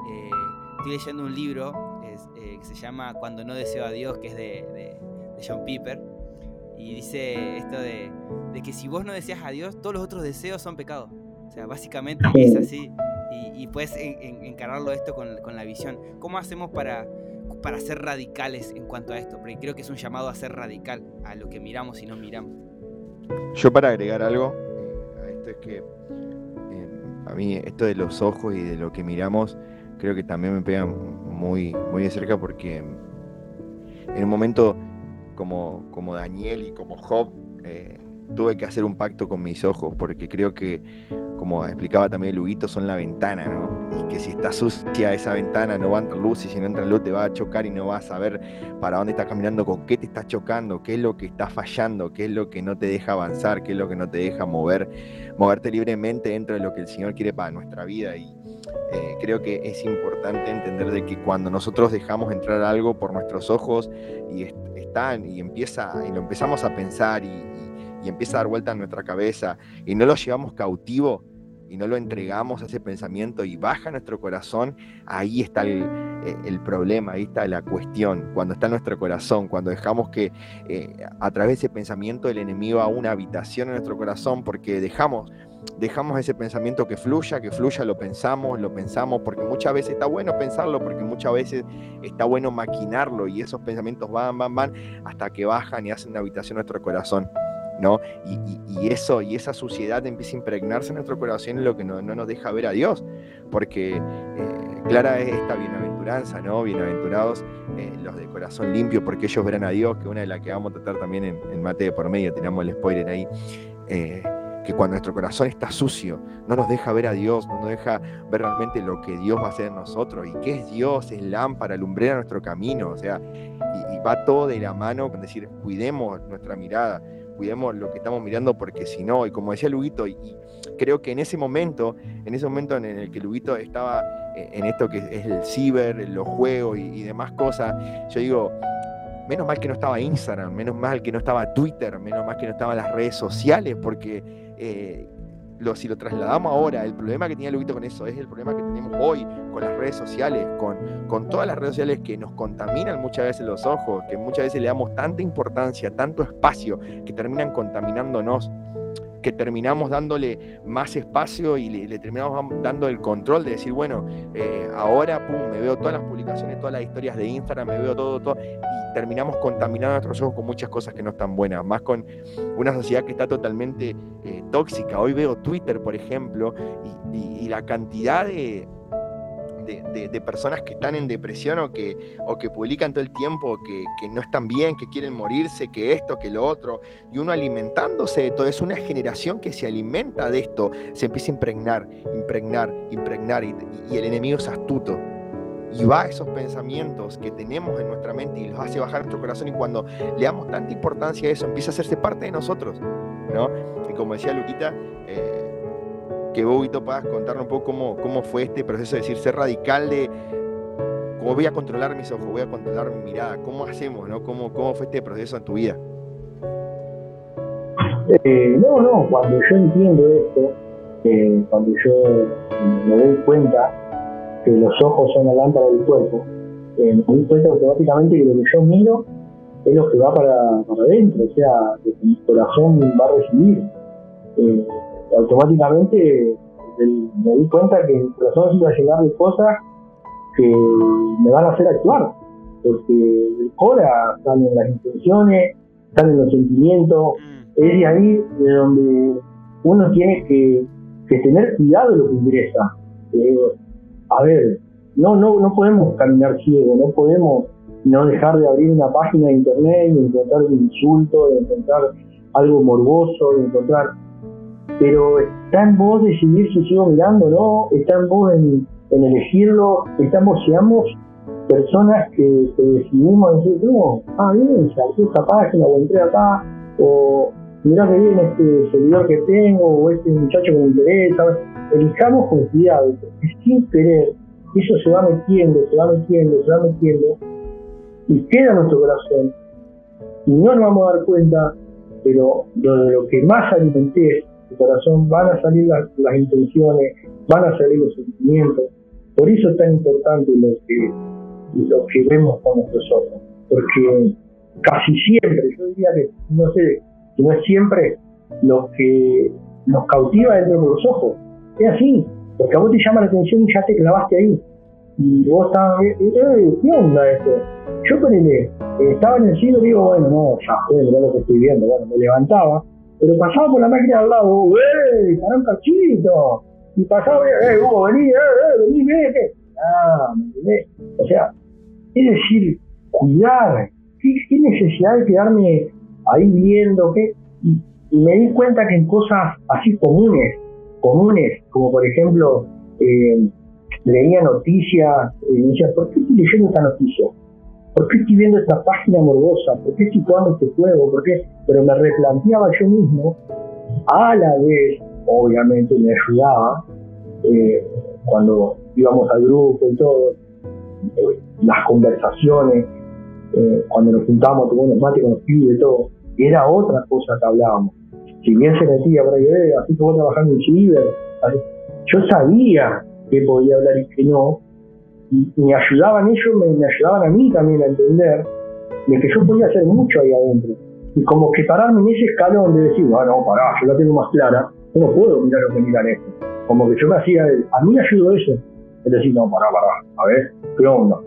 C: Eh, estoy leyendo un libro eh, que se llama Cuando no deseo a Dios, que es de, John Piper. Y dice esto de, que si vos no deseas a Dios, todos los otros deseos son pecados. O sea, básicamente es así. Y, puedes encararlo esto con, la visión. ¿Cómo hacemos para, para ser radicales en cuanto a esto? Porque creo que es un llamado a ser radical, a lo que miramos y no miramos.
B: Yo para agregar algo eh, a esto es que em, a mí esto de los ojos y de lo que miramos creo que también me pega muy, muy de cerca porque en un momento como, como Daniel y como Job eh, tuve que hacer un pacto con mis ojos porque creo que como explicaba también Luguito, son la ventana, ¿no? Y que si está sucia esa ventana no va a entrar luz y si no entra luz te va a chocar y no vas a saber para dónde estás caminando, con qué te estás chocando, qué es lo que está fallando, qué es lo que no te deja avanzar, qué es lo que no te deja mover, moverte libremente dentro de lo que el Señor quiere para nuestra vida. Y eh, creo que es importante entender de que cuando nosotros dejamos entrar algo por nuestros ojos y están y empieza y lo empezamos a pensar y, y empieza a dar vuelta en nuestra cabeza y no lo llevamos cautivo y no lo entregamos a ese pensamiento y baja nuestro corazón, ahí está el, eh, problema, ahí está la cuestión, cuando está en nuestro corazón, cuando dejamos que eh, a través de ese pensamiento el enemigo haga una habitación en nuestro corazón, porque dejamos, dejamos ese pensamiento que fluya, que fluya, lo pensamos, lo pensamos, porque muchas veces está bueno pensarlo, porque muchas veces está bueno maquinarlo y esos pensamientos van, van, van, hasta que bajan y hacen una habitación en nuestro corazón. ¿No? Y, eso, y esa suciedad empieza a impregnarse en nuestro corazón en lo que no, nos deja ver a Dios, porque eh, clara es esta bienaventuranza, ¿no? Bienaventurados eh, los de corazón limpio, porque ellos verán a Dios, que una de las que vamos a tratar también en, en Mate de por medio, tenemos el spoiler ahí. Eh, que cuando nuestro corazón está sucio, no nos deja ver a Dios, no nos deja ver realmente lo que Dios va a hacer en nosotros. ¿Y qué es Dios? Es lámpara, alumbrera nuestro camino. O sea, y, y va todo de la mano con decir, cuidemos nuestra mirada, cuidemos lo que estamos mirando porque si no, y como decía Luguito, y, creo que en ese momento, en ese momento en el que Luguito estaba eh, en esto que es el ciber, los juegos y, demás cosas, yo digo, menos mal que no estaba Instagram, menos mal que no estaba Twitter, menos mal que no estaban las redes sociales, porque eh, si lo trasladamos ahora, el problema que tenía Luguito con eso es el problema que tenemos hoy con las redes sociales, con, con todas las redes sociales que nos contaminan muchas veces los ojos, que muchas veces le damos tanta importancia, tanto espacio, que terminan contaminándonos que terminamos dándole más espacio y le, terminamos dando el control de decir, bueno, eh, ahora pum, me veo todas las publicaciones, todas las historias de Instagram, me veo todo, todo, y terminamos contaminando nuestros ojos con muchas cosas que no están buenas, más con una sociedad que está totalmente eh, tóxica. Hoy veo Twitter, por ejemplo, y la cantidad de, de, personas que están en depresión o que, o que publican todo el tiempo que, no están bien, que quieren morirse, que esto, que lo otro, y uno alimentándose de todo, es una generación que se alimenta de esto, se empieza a impregnar, impregnar, impregnar, y, el enemigo es astuto. Y va a esos pensamientos que tenemos en nuestra mente y los hace bajar nuestro corazón y cuando le damos tanta importancia a eso, empieza a hacerse parte de nosotros. ¿no? Y como decía Luquita, eh, que vos, puedas contarnos un poco cómo, cómo fue este proceso de decir, ser radical de cómo voy a controlar mis ojos, voy a controlar mi mirada, cómo hacemos, ¿no? ¿Cómo, cómo fue este proceso en tu vida?
A: Eh, no, no, cuando yo entiendo esto, eh, cuando yo me doy cuenta que los ojos son la lámpara del cuerpo, eh, me doy cuenta automáticamente que lo que yo miro es lo que va para, para adentro, o sea, lo que mi corazón va a recibir. Eh, automáticamente me di cuenta que el corazón iba a llegar de cosas que me van a hacer actuar, porque ahora están en las intenciones, están en los sentimientos, mm. es de ahí de donde uno tiene que, tener cuidado de lo que ingresa. Eh, a ver, no, no, no podemos caminar ciego, no podemos no dejar de abrir una página de internet y encontrar un insulto, de encontrar algo morboso, de encontrar pero está en vos decidir si sigo mirando o no, está en vos en, elegirlo, estamos, seamos personas que, decidimos decir, no, ah, bien, salí esta página o entré acá, o mirá que bien este seguidor que tengo, o este muchacho que me interesa, elijamos con cuidado, sin querer, eso se va metiendo, se va metiendo, se va metiendo, y queda en nuestro corazón, y no nos vamos a dar cuenta, pero lo, lo que más alimenté el corazón, van a salir las, intenciones, van a salir los sentimientos. Por eso es tan importante lo que, lo que vemos con nuestros ojos, porque casi siempre, yo diría que no sé, no es siempre, lo que nos cautiva dentro de los ojos. Es así, porque a vos te llama la atención y ya te clavaste ahí. Y vos estás, eh, eh, ¿qué onda esto? Yo ponele, eh, estaba en el cielo y digo, bueno, no, ya fue, lo que estoy viendo. Bueno, me levantaba pero pasaba por la máquina al lado, ¡eh! ¡Para un cachito! Y pasaba, ¡eh, Hugo, vení, eh, eh, vení, ve, ¿qué? Ah, ¿me entendés? O sea, es decir, cuidar. ¿Qué, qué necesidad de quedarme ahí viendo? ¿qué? Y, me di cuenta que en cosas así comunes, comunes, como por ejemplo, eh, leía noticias y decía, ¿por qué estoy leyendo esta noticia? ¿Por qué estoy viendo esta página morbosa? ¿Por qué estoy jugando este juego? ¿Por qué? Pero me replanteaba yo mismo, a la vez, obviamente me ayudaba, eh, cuando íbamos al grupo y todo, eh, las conversaciones, eh, cuando nos juntábamos tomando mate con los pibes y todo, era otra cosa que hablábamos. Si bien se metía por ahí, así como trabajando en ciber, yo sabía que podía hablar y que no, y me ayudaban ellos, me, ayudaban a mí también a entender de que yo podía hacer mucho ahí adentro. Y como que pararme en ese escalón de decir, no, no, pará, yo la tengo más clara, no puedo mirar lo que miran esto. Como que yo me hacía, a mí me ayudó eso. Es decir, no, pará, pará, a ver, ¿qué onda?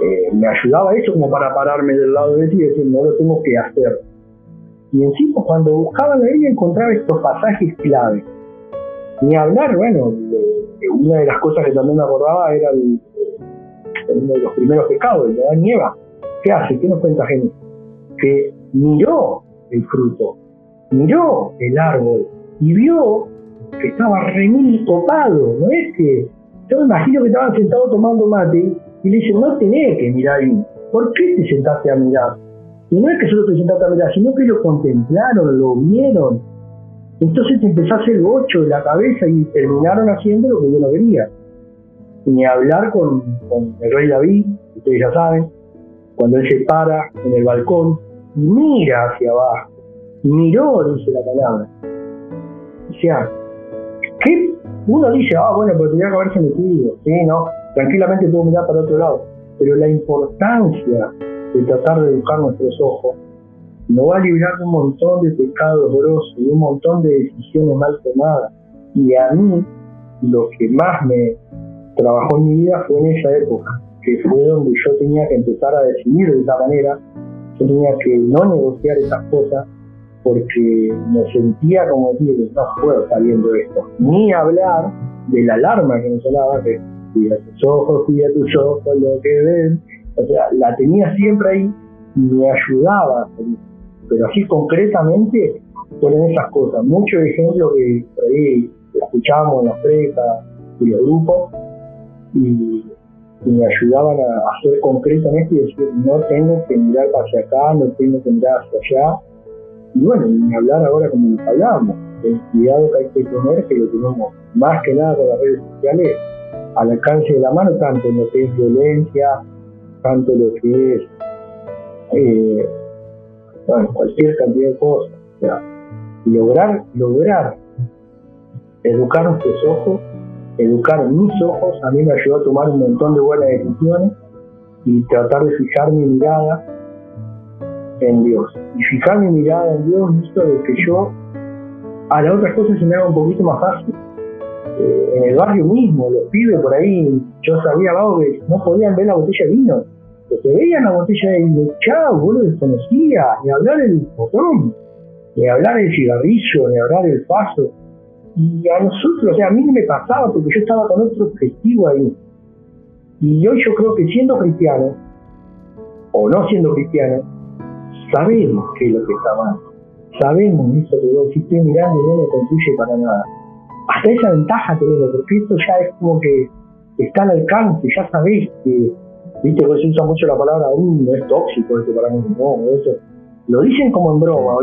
A: Eh, me ayudaba eso como para pararme del lado de él y decir, no lo tengo que hacer. Y encima cuando buscaba la Biblia encontraba estos pasajes clave. Ni hablar, bueno, una de las cosas que también me acordaba era el, uno de los primeros pecados, de Adán y Eva. ¿Qué hace? ¿Qué nos cuenta Génesis? Que miró el fruto, miró el árbol y vio que estaba remil copado. No es que, yo me imagino que estaban sentados tomando mate y le dicen, no tenés que mirar ahí. ¿Por qué te sentaste a mirar? Y no es que solo te sentaste a mirar, sino que lo contemplaron, lo vieron. Entonces te empezó a hacer ocho de la cabeza y terminaron haciendo lo que yo no quería. Ni hablar con, el rey David, ustedes ya saben, cuando él se para en el balcón y mira hacia abajo. Miró, dice la palabra. O sea, ¿qué? Uno dice, ah, bueno, pero tenía que haberse metido. Sí, no, tranquilamente puedo mirar para otro lado. Pero la importancia de tratar de educar nuestros ojos nos va a librar de un montón de pecados grosos, de un montón de decisiones mal tomadas. Y a mí, lo que más me trabajó en mi vida fue en esa época, que fue donde yo tenía que empezar a decidir de esa manera, yo tenía que no negociar esas cosas, porque me sentía como decir, no puedo estar viendo esto, ni hablar de la alarma que me sonaba, que cuida tus ojos, cuida tus ojos, lo que ven, o sea, la tenía siempre ahí y me ayudaba Pero así concretamente fueron esas cosas. Muchos ejemplos que ahí escuchamos en las precas y los grupos y, me ayudaban a, en esto y decir, no tengo que mirar hacia acá, no tengo que mirar hacia allá. Y bueno, ni hablar ahora como hablábamos, el cuidado que hay que tener, que lo tenemos más que nada con las redes sociales al alcance de la mano, tanto en lo que es violencia, tanto lo que es eh, cualquier cantidad de cosas. lograr, lograr educar nuestros ojos, educar mis ojos, a mí me ayudó a tomar un montón de buenas decisiones y tratar de fijar mi mirada en Dios. Y fijar mi mirada en Dios hizo de que yo a las otras cosas se me haga un poquito más fácil. Eh, en el barrio mismo, los pibes por ahí, yo sabía algo que no podían ver la botella de vino que te veían la botella de chao, vos lo desconocías, ni hablar del botón, ni hablar del cigarrillo, ni hablar del paso. Y a nosotros, o sea, a mí no me pasaba porque yo estaba con otro objetivo ahí. Y hoy yo creo que siendo cristiano, o no siendo cristiano, sabemos qué es lo que está mal. Sabemos eso que vos, si estoy mirando no me construye para nada. Hasta esa ventaja tenemos, porque esto ya es como que está al alcance, ya sabés que Viste que se usa mucho la palabra, uh, no es tóxico esto para mí, no, eso. Lo dicen como en broma,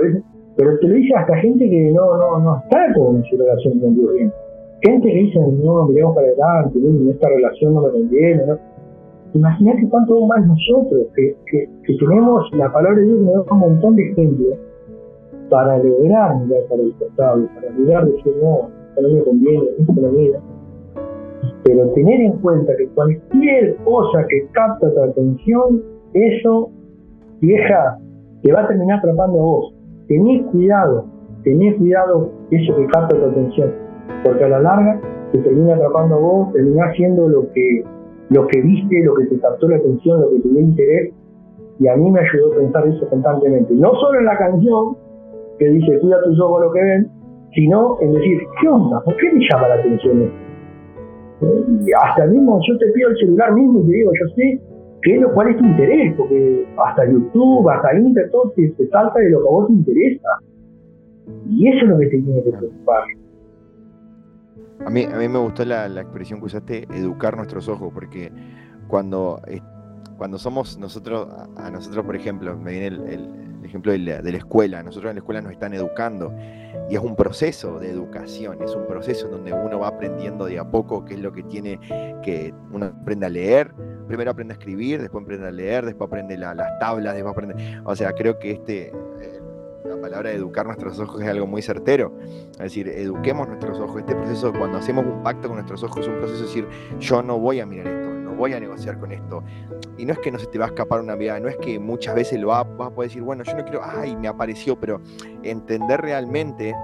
A: pero te lo dice hasta gente que no, no, no está con su relación con Dios bien. Gente que dice, no, miremos para adelante, esta relación no me conviene, ¿no? Imagínate cuánto más nosotros, que, que, que, tenemos la palabra de Dios, nos da un montón de ejemplos para lograr mirar para el costado, para lograr decir, no, esto no me conviene, esto no me pero tener en cuenta que cualquier cosa que capta tu atención, eso, vieja, te va a terminar atrapando a vos. Tenés cuidado, tenés cuidado eso que capta tu atención, porque a la larga te termina atrapando a vos, termina haciendo lo que, lo que viste, lo que te captó la atención, lo que te dio interés, y a mí me ayudó a pensar eso constantemente. No solo en la canción, que dice cuida tus ojos lo que ven, sino en decir, ¿qué onda? ¿Por qué me llama la atención esto? Y hasta mismo yo te pido el celular mismo y te digo, yo sé qué es lo cual es tu interés, porque hasta YouTube, hasta Internet, todo te, salta de lo que a vos te interesa. Y eso es lo que te tiene que preocupar.
B: A mí, a mí me gustó la, expresión que usaste, educar nuestros ojos, porque cuando, cuando somos nosotros, a, nosotros por ejemplo, me viene el, ejemplo de la, de la, escuela, nosotros en la escuela nos están educando y es un proceso de educación, es un proceso donde uno va aprendiendo de a poco qué es lo que tiene que uno aprende a leer, primero aprende a escribir, después aprende a leer, después aprende las tablas, después aprende, o sea, creo que este, eh, la palabra educar nuestros ojos es algo muy certero, es decir, eduquemos nuestros ojos, este proceso, cuando hacemos un pacto con nuestros ojos, es un proceso de decir, yo no voy a mirar esto, voy a negociar con esto, y no es que no se te va a escapar una mirada, no es que muchas veces lo vas, a poder decir, bueno, yo no quiero, ay, me apareció, pero entender realmente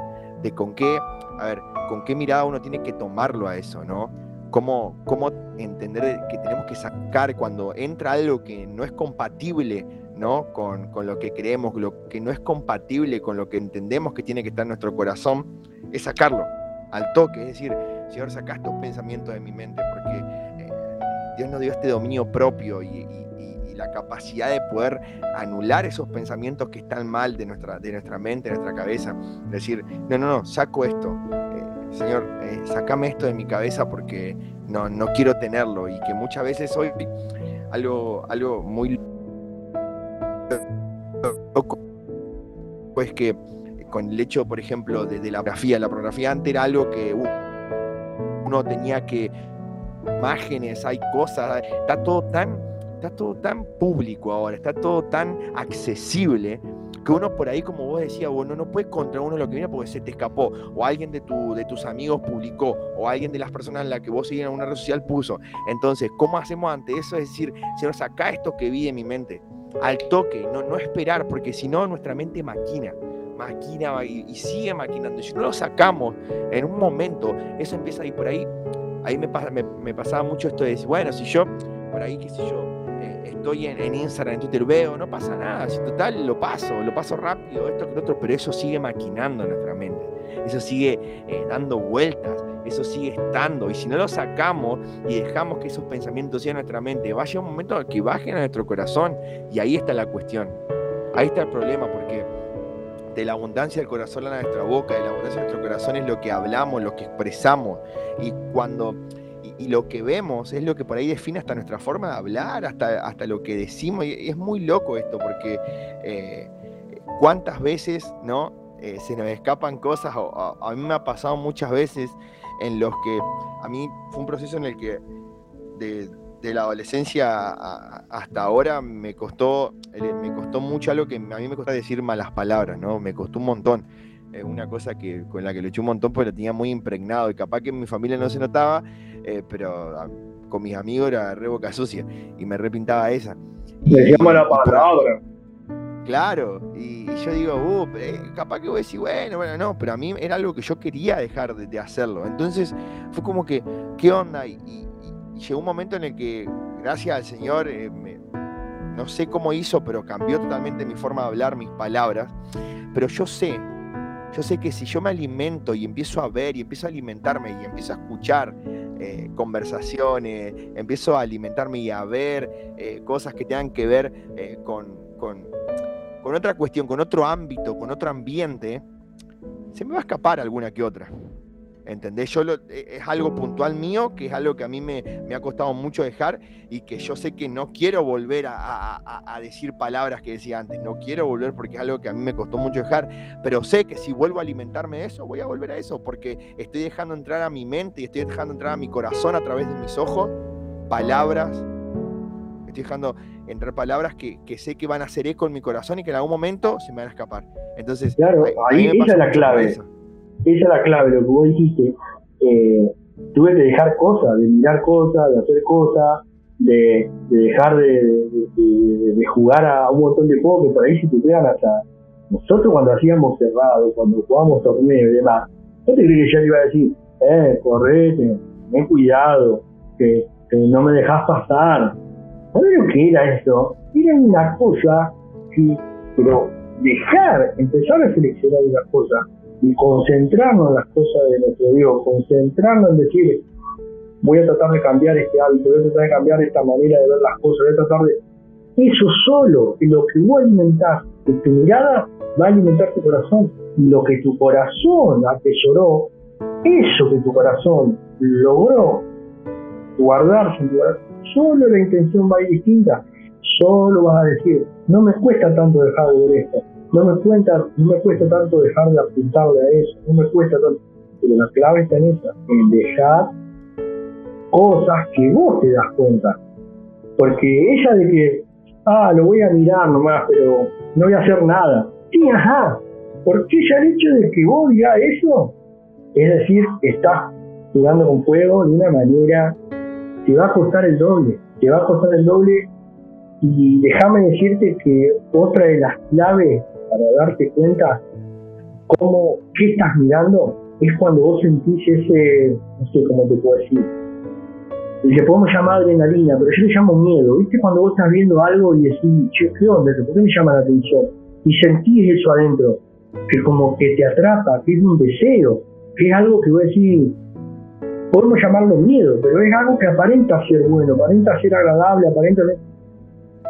B: de con qué, a ver, con qué mirada uno tiene que tomarlo a eso, ¿no? Cómo, cómo entender que tenemos que sacar cuando entra algo que no es compatible ¿no? Con, lo que creemos, lo que no es compatible con lo que entendemos que tiene que estar en nuestro corazón, es sacarlo al toque, es decir, Señor, saca estos pensamientos de mi mente, porque Dios nos dio este dominio propio y, la capacidad de poder anular esos pensamientos que están mal de nuestra, de nuestra mente, de nuestra cabeza. Decir, no, no, no, saco esto. Eh, señor, eh, sacame esto de mi cabeza porque no, no quiero tenerlo. Y que muchas veces hoy algo, algo muy loco pues que con el hecho, por ejemplo, de, de la pornografía, la pornografía antes era algo que uno tenía que imágenes, hay cosas, está todo tan, está todo tan público ahora, está todo tan accesible que uno por ahí, como vos decías, bueno, no puedes contra uno lo que viene porque se te escapó, o alguien de, tu, de tus amigos publicó, o alguien de las personas en las que vos seguías en una red social puso. Entonces, ¿cómo hacemos ante eso? Es decir, Señor, saca esto que vi de mi mente, al toque, no, no esperar, porque si no, nuestra mente maquina maquina y, sigue maquinando. Si no lo sacamos en un momento, eso empieza a ir por ahí. Ahí me, me, pasaba mucho esto de decir, bueno, si yo, por ahí, qué sé yo, eh, estoy en, Instagram, en Twitter, veo, no pasa nada, si total lo paso, lo paso rápido, esto que lo otro, pero eso sigue maquinando en nuestra mente, eso sigue eh, dando vueltas, eso sigue estando, y si no lo sacamos y dejamos que esos pensamientos en nuestra mente, vaya un momento que bajen a nuestro corazón, y ahí está la cuestión, ahí está el problema, porque de la abundancia del corazón a nuestra boca, de la abundancia de nuestro corazón es lo que hablamos, lo que expresamos. Y cuando y, lo que vemos es lo que por ahí define hasta nuestra forma de hablar, hasta, hasta lo que decimos. Y es muy loco esto, porque eh, cuántas veces ¿no? Eh, se nos escapan cosas, a, mí me ha pasado muchas veces en los que a mí fue un proceso en el que de, de la adolescencia hasta ahora me costó, eh, me costó mucho algo que a mí me costó decir malas palabras, ¿no? Me costó un montón. Es una cosa que, con la que luché un montón porque lo tenía muy impregnado y capaz que en mi familia no se notaba, eh, pero ah, con mis amigos era re boca sucia y me repintaba esa.
A: Decíamos la palabra.
B: Claro, y, yo digo, uh, capaz que voy a decir, bueno, bueno, no, pero a mí era algo que yo quería dejar de, hacerlo. Entonces fue como que, ¿qué onda? y y llegó un momento en el que, gracias al Señor, eh, no sé cómo hizo, pero cambió totalmente mi forma de hablar, mis palabras. Pero yo sé, yo sé que si yo me alimento y empiezo a ver y empiezo a alimentarme y empiezo a escuchar eh, conversaciones, empiezo a alimentarme y a ver eh, cosas que tengan que ver con, con, con otra cuestión, con otro ámbito, con otro ambiente, se me va a escapar alguna que otra. ¿Entendés? Yo e, es algo puntual mío, que es algo que a mí me, ha costado mucho dejar y que yo sé que no quiero volver a, decir palabras que decía antes. No quiero volver porque es algo que a mí me costó mucho dejar, pero sé que si vuelvo a alimentarme de eso, voy a volver a eso, porque estoy dejando entrar a mi mente y estoy dejando entrar a mi corazón a través de mis ojos palabras. Estoy dejando entrar palabras que, sé que van a hacer eco en mi corazón y que en algún momento se me van a escapar. Entonces,
A: claro, ahí, esa es la clave esa es la clave, lo que vos dijiste. Eh, tuve que dejar cosas, de mirar cosas, de hacer cosas, de, dejar de, jugar a un montón de juegos que por ahí si te pegan hasta nosotros cuando hacíamos cerrado, cuando jugábamos torneos y demás, no te crees que yo le iba a decir, eh, correte, ten cuidado, que, no me dejas pasar. ¿Sabes lo que era eso? Era una cosa que, pero dejar, empezar a seleccionar una cosa y concentrarnos en las cosas de nuestro Dios, concentrarnos en decir, voy a tratar de cambiar este hábito, voy a tratar de cambiar esta manera de ver las cosas, voy a tratar de... Eso solo, lo que vos alimentás, tu mirada va a alimentar tu corazón, y lo que tu corazón atesoró eso que tu corazón logró guardarse en tu solo la intención va a ir distinta. Solo vas a decir, no me cuesta tanto dejar de ver esto, no me, cuenta, no me cuesta tanto dejar de apuntarle a eso, no me cuesta tanto. Pero la clave está en esa, en dejar cosas que vos te das cuenta. Porque ella de que, ah, lo voy a mirar nomás, pero no voy a hacer nada. Sí, ajá. Porque ya el hecho de que vos digas eso, es decir, estás jugando con fuego de una manera, te va a costar el doble, te va a costar el doble. Y déjame decirte que otra de las claves para darte cuenta cómo, qué estás mirando, es cuando vos sentís ese, no sé cómo te puedo decir, y le podemos llamar adrenalina, pero yo le llamo miedo. ¿Viste cuando vos estás viendo algo y decís, che, ¿qué onda? ¿Por qué me llama la atención? Y sentís eso adentro, que como que te atrapa, que es un deseo, que es algo que vos decís, podemos llamarlo miedo, pero es algo que aparenta ser bueno, aparenta ser agradable, aparenta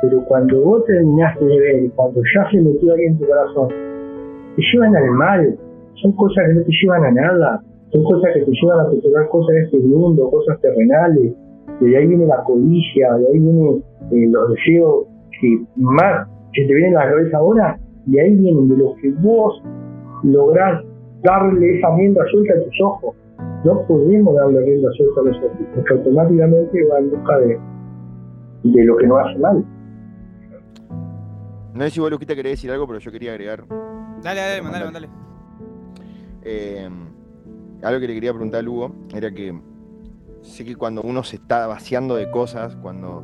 A: Pero cuando vos terminaste de ver, cuando ya se metió ahí en tu corazón, te llevan al mal, son cosas que no te llevan a nada, son cosas que te llevan a perseguir cosas de este mundo, cosas terrenales, de ahí viene la codicia, de ahí vienen eh, los deseos que más que te vienen a la cabeza ahora, y ahí vienen de los que vos lográs darle esa rienda suelta a tus ojos. No podemos darle rienda suelta a los ojos, porque automáticamente va en busca de, de lo que no hace mal.
B: No sé si vos, Luquita, querés decir algo, pero yo quería agregar.
C: Dale, dale, mandale, mandale.
B: Eh, algo que le quería preguntar a Lugo era que sé que cuando uno se está vaciando de cosas, cuando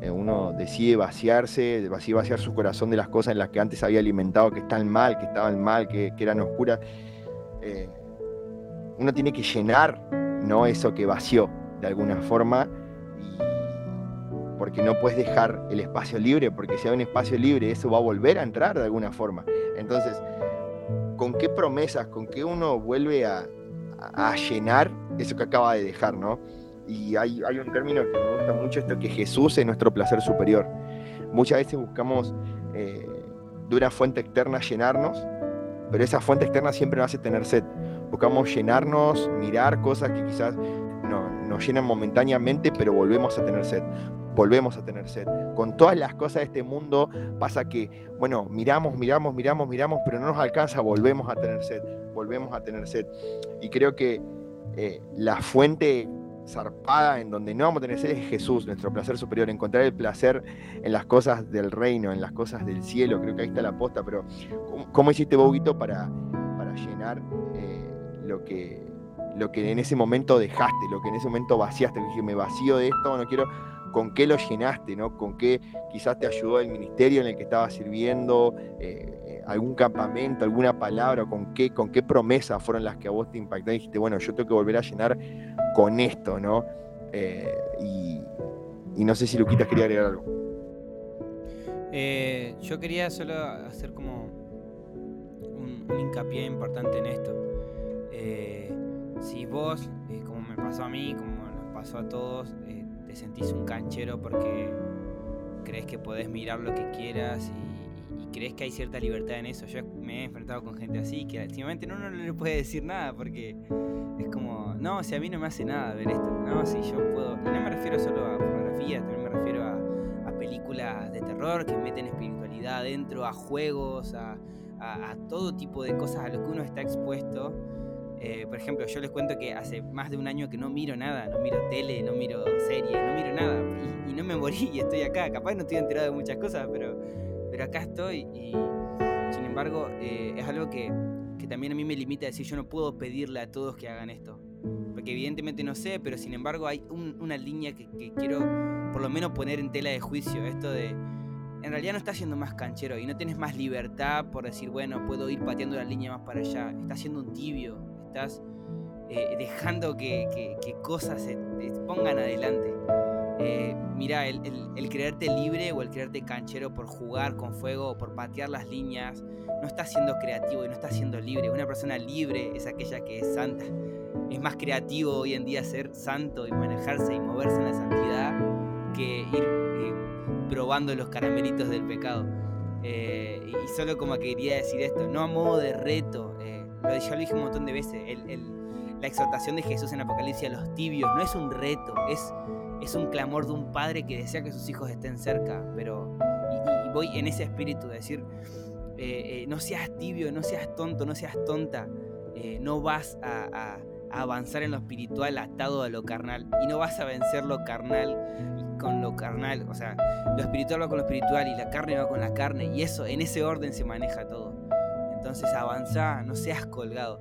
B: eh, uno decide vaciarse, decide vaciar su corazón de las cosas en las que antes había alimentado, que están mal, que estaban mal, que, eran oscuras, eh, uno tiene que llenar ¿no? eso que vació de alguna forma, porque no puedes dejar el espacio libre, porque si hay un espacio libre, eso va a volver a entrar de alguna forma. Entonces, ¿con qué promesas, con qué uno vuelve a, a llenar eso que acaba de dejar, ¿no? Y hay, hay, un término que me gusta mucho, esto que Jesús es nuestro placer superior. Muchas veces buscamos eh, de una fuente externa llenarnos, pero esa fuente externa siempre nos hace tener sed. Buscamos llenarnos, mirar cosas que quizás no, nos llenan momentáneamente, pero volvemos a tener sed volvemos a tener sed. Con todas las cosas de este mundo pasa que, bueno, miramos, miramos, miramos, miramos, pero no nos alcanza, volvemos a tener sed, volvemos a tener sed. Y creo que eh, la fuente zarpada en donde no vamos a tener sed es Jesús, nuestro placer superior, encontrar el placer en las cosas del reino, en las cosas del cielo, creo que ahí está la aposta, pero ¿cómo, hiciste Boguito para, para llenar eh, lo que lo que en ese momento dejaste, lo que en ese momento vaciaste, dije, me vacío de esto, no quiero, con qué lo llenaste, ¿no? Con qué quizás te ayudó el ministerio en el que estabas sirviendo, eh, eh, algún campamento, alguna palabra, con qué, con qué promesas fueron las que a vos te impactaron y dijiste, bueno, yo tengo que volver a llenar con esto, ¿no? Eh, y, no sé si Luquitas quería agregar algo.
C: yo quería solo hacer como un, un hincapié importante en esto. si vos, como me pasó a mí, como nos pasó a todos, te sentís un canchero porque crees que podés mirar lo que quieras y, crees que hay cierta libertad en eso. Yo me he enfrentado con gente así que últimamente no, no le puede decir nada porque es como, no, si a mí no me hace nada ver esto, no, si yo puedo. Y no me refiero solo a fotografía, también me refiero a, películas de terror que meten espiritualidad adentro, a juegos, a, a todo tipo de cosas a lo que uno está expuesto eh, por ejemplo, yo les cuento que hace más de un año que no miro nada, no miro tele, no miro serie, no miro nada. Y, no me morí y estoy acá. Capaz no estoy enterado de muchas cosas, pero, pero acá estoy. Y sin embargo, eh, es algo que, que, también a mí me limita a decir, yo no puedo pedirle a todos que hagan esto. Porque evidentemente no sé, pero sin embargo hay una línea que, que quiero por lo menos poner en tela de juicio. Esto de en realidad no estás siendo más canchero y no tienes más libertad por decir, bueno, puedo ir pateando la línea más para allá. Estás siendo un tibio, estás eh, dejando que, cosas se, pongan adelante. Eh, mira, el, creerte libre o el creerte canchero por jugar con fuego o por patear las líneas, no está siendo creativo y no está siendo libre. Una persona libre es aquella que es santa. Es más creativo hoy en día ser santo y manejarse y moverse en la santidad que ir eh, probando los caramelitos del pecado. y solo como quería decir esto, no a modo de reto, lo, ya lo dije un montón de veces, la exhortación de Jesús en Apocalipsis a los tibios no es un reto, es, un clamor de un padre que desea que sus hijos estén cerca, pero y, voy en ese espíritu de decir, eh, eh, no seas tibio, no seas tonto, no seas tonta, eh, no vas a, avanzar en lo espiritual atado a lo carnal y no vas a vencer lo carnal con lo carnal, o sea, lo espiritual va con lo espiritual y la carne va con la carne y eso, en ese orden se maneja todo. Entonces avanza, no seas colgado.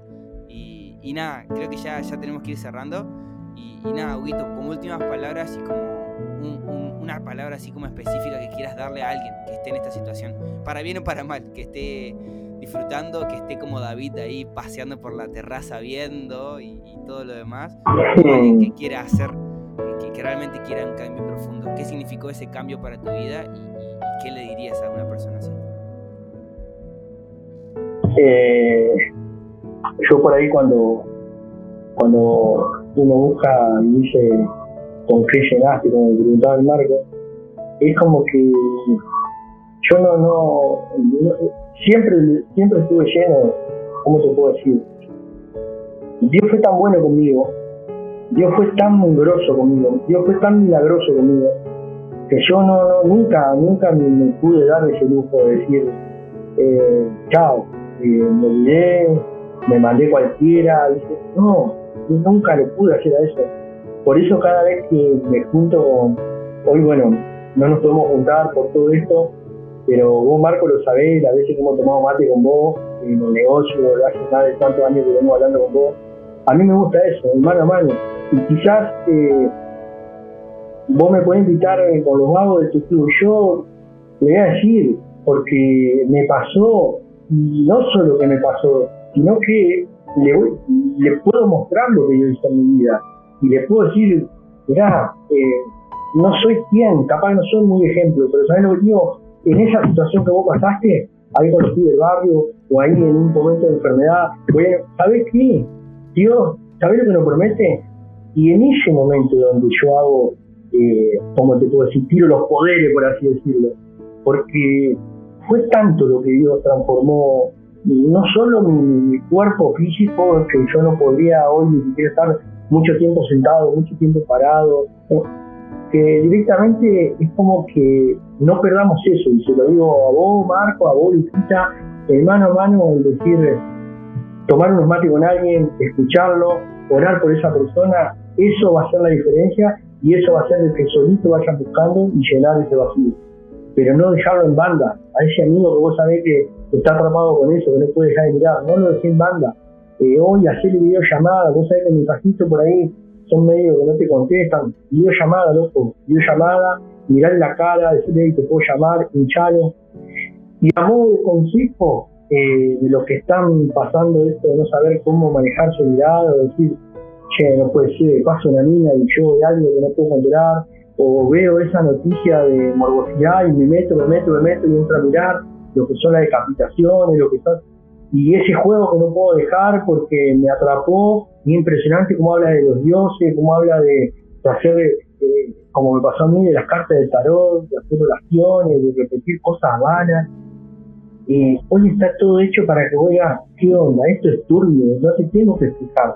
C: Y, nada, creo que ya, ya tenemos que ir cerrando. Y, nada, Huguito, como últimas palabras y como una palabra así como específica que quieras darle a alguien que esté en esta situación, para bien o para mal, que esté disfrutando, que esté como David ahí paseando por la terraza viendo y, todo lo demás, que quiera hacer, que, realmente quiera un cambio profundo. ¿Qué significó ese cambio para tu vida y, qué le dirías a una persona así?
A: Eh, yo por ahí cuando, cuando uno busca y dice con qué llenaste, como me preguntaba el Marco, es como que yo no, no, siempre, siempre estuve lleno, ¿cómo te puedo decir? Dios fue tan bueno conmigo, Dios fue tan grosso conmigo, Dios fue tan milagroso conmigo, que yo no, nunca, nunca me, pude dar ese lujo de decir, eh, chao, eh, me olvidé, me mandé cualquiera, no, nunca le pude hacer a eso. Por eso cada vez que me junto con, hoy bueno, no nos podemos juntar por todo esto, pero vos Marco lo sabés, a veces hemos tomado mate con vos, en el negocio, hace más de tantos años que vengo hablando con vos, a mí me gusta eso, mano a mano. Y quizás eh, vos me podés invitar con los vagos de tu club, yo le voy a decir, porque me pasó, y no solo que me pasó, sino que le, puedo mostrar lo que yo hice en mi vida y le puedo decir, mirá, eh, no soy quien, capaz no soy muy ejemplo, pero ¿sabes lo que digo? En esa situación que vos pasaste, ahí con los del barrio o ahí en un momento de enfermedad, ¿sabes qué? Dios, ¿sabes lo que nos promete? Y en ese momento donde yo hago, eh, como te puedo decir, tiro los poderes, por así decirlo, porque fue tanto lo que Dios transformó no solo mi, cuerpo físico, que yo no podría hoy ni siquiera estar mucho tiempo sentado, mucho tiempo parado, que directamente es como que no perdamos eso, y se lo digo a vos, Marco, a vos, Lucita, mano a mano, decir, tomar unos con alguien, escucharlo, orar por esa persona, eso va a ser la diferencia y eso va a ser el que solito vayan buscando y llenar ese vacío. Pero no dejarlo en banda, a ese amigo que vos sabés que está atrapado con eso, que no puede dejar de mirar, no lo dejé en banda. Eh, hoy hacerle videollamada, vos sabés que mi mensajito por ahí son medios que no te contestan, videollamada, loco, videollamada, mirar la cara, decirle, te puedo llamar, hinchalo. Y a modo de consejo eh, de los que están pasando esto de no saber cómo manejar su mirada, o decir, che, no puede ser, pasa una niña y yo de algo que no puedo controlar, o veo esa noticia de morbosidad y me meto, me meto, me meto y entro a mirar, lo que son las decapitaciones, lo que son... Y ese juego que no puedo dejar porque me atrapó, y impresionante cómo habla de los dioses, cómo habla de, hacer, eh, como me pasó a mí, de las cartas del tarot, de hacer oraciones, de repetir cosas vanas. y hoy está todo hecho para que digas, ¿qué onda? Esto es turbio, no te tengo que explicar.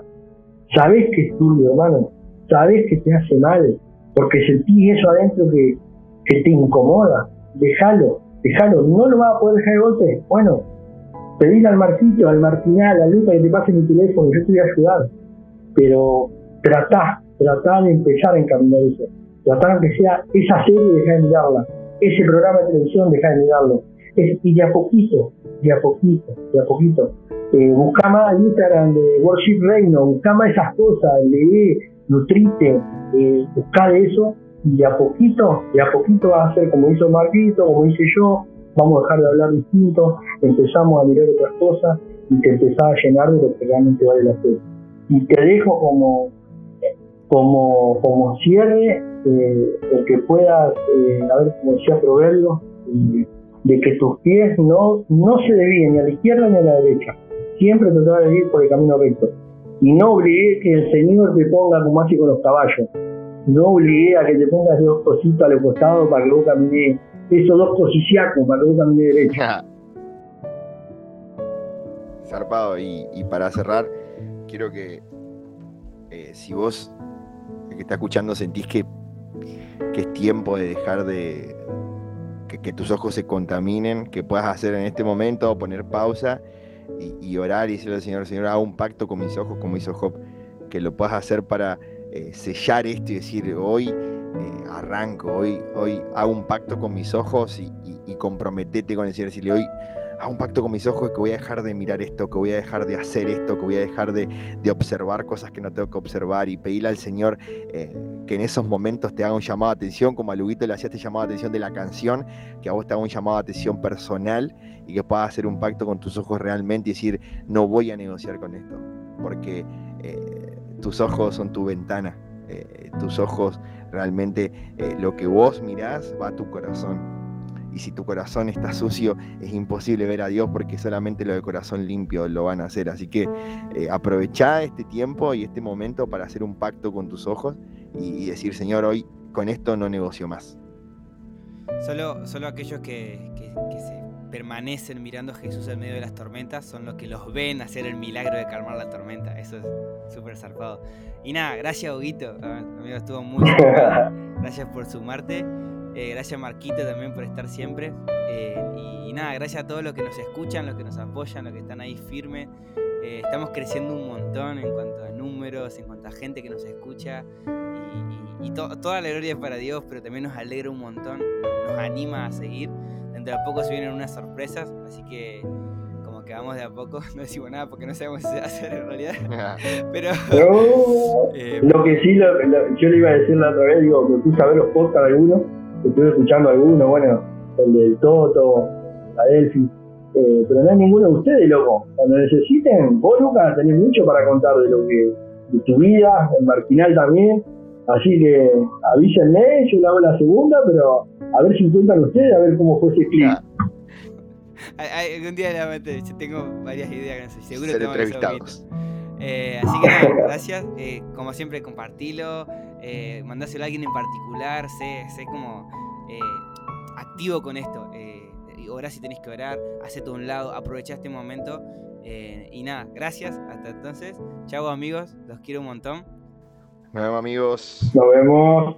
A: Sabes que es turbio, hermano. Sabes que te hace mal, porque sentís eso adentro que, te incomoda. Déjalo Déjalo, no lo vas a poder dejar de golpe. Bueno, pedile al Martito, al Martinal, a Luca que te pase mi teléfono, yo te voy a ayudar. Pero tratá, tratá de empezar a encaminar eso. Tratá aunque sea esa serie, dejar de mirarla. Ese programa de televisión, dejar de mirarlo. y de a poquito, de a poquito, de a poquito. Eh, busca más Instagram de Worship Reino, busca más esas cosas, lee, nutrite, eh, busca de eso y de a poquito, de a poquito va a ser como hizo Marquito, como hice yo, vamos a dejar de hablar distinto, empezamos a mirar otras cosas y te empezás a llenar de lo que realmente vale la pena. Y te dejo como, como, como cierre eh, el que puedas, eh, a ver, como decía Proverbio, de que tus pies no, no se desvíen ni a la izquierda ni a la derecha, siempre tratar de ir por el camino recto. Y no obligues que el Señor te ponga como así con los caballos, no obligué a que te pongas dos cositas a los costados para que vos camines, esos dos cosiciacos para que vos camines derecho.
B: Zarpado, y, para cerrar, quiero que eh, si vos, que está escuchando, sentís que, es tiempo de dejar de, que, tus ojos se contaminen, que puedas hacer en este momento, poner pausa y, orar y decirle al Señor, Señor, hago un pacto con mis ojos como hizo Job, que lo puedas hacer para eh, sellar esto y decir, hoy eh, arranco, hoy, hoy hago un pacto con mis ojos y, y, comprometete con el Señor, decirle, hoy hago un pacto con mis ojos que voy a dejar de mirar esto, que voy a dejar de hacer esto, que voy a dejar de, observar cosas que no tengo que observar y pedirle al Señor eh, que en esos momentos te haga un llamado de atención, como a Luguito le hacía este llamado de atención de la canción, que a vos te haga un llamado de atención personal y que puedas hacer un pacto con tus ojos realmente y decir, no voy a negociar con esto, porque eh, tus ojos son tu ventana, eh, tus ojos realmente lo que vos mirás va a tu corazón y si tu corazón está sucio, es imposible ver a Dios porque solamente lo de corazón limpio lo van a hacer. Así que eh, aprovecha este tiempo y este momento para hacer un pacto con tus ojos y, decir, Señor, hoy con esto no negocio más.
C: Solo, solo aquellos que, se permanecen mirando a Jesús en medio de las tormentas son los que los ven hacer el milagro de calmar la tormenta. Eso es súper zarpado. Y nada, gracias, Huguito. Amigo, estuvo muy Gracias por sumarte. Eh, gracias Marquito también por estar siempre. Eh, y, nada, gracias a todos los que nos escuchan, los que nos apoyan, los que están ahí firmes. Eh, estamos creciendo un montón en cuanto a números, en cuanto a gente que nos escucha. Y, toda la gloria es para Dios, pero también nos alegra un montón, nos anima a seguir. Dentro de a poco se vienen unas sorpresas, así que como que vamos de a poco, no decimos nada porque no sabemos qué hacer en realidad. pero,
A: lo que sí, yo le iba a decir la otra vez, digo, me puse a ver los podcasts de algunos estuve escuchando algunos, bueno, el del Toto, la Delphi, eh, pero no hay ninguno de ustedes, loco. Cuando necesiten, vos, Lucas, tenés mucho para contar de lo que, de tu vida, en Marquinal también. Así que avísenme, yo le hago la segunda, pero a ver si cuentan ustedes, a ver cómo fue ese clip.
C: Algún día realmente yo tengo varias ideas, seguro que entrevistados. Eh, así que nada, gracias. Eh, como siempre, compartilo, eh, mandáselo a alguien en particular, sé, sé como eh, activo con esto. Eh, orá si tenés que orar, hacete a un lado, aprovecha este momento. Eh, y nada, gracias. Hasta entonces. Chau amigos, los quiero un montón.
B: Nos vemos amigos.
A: Nos vemos.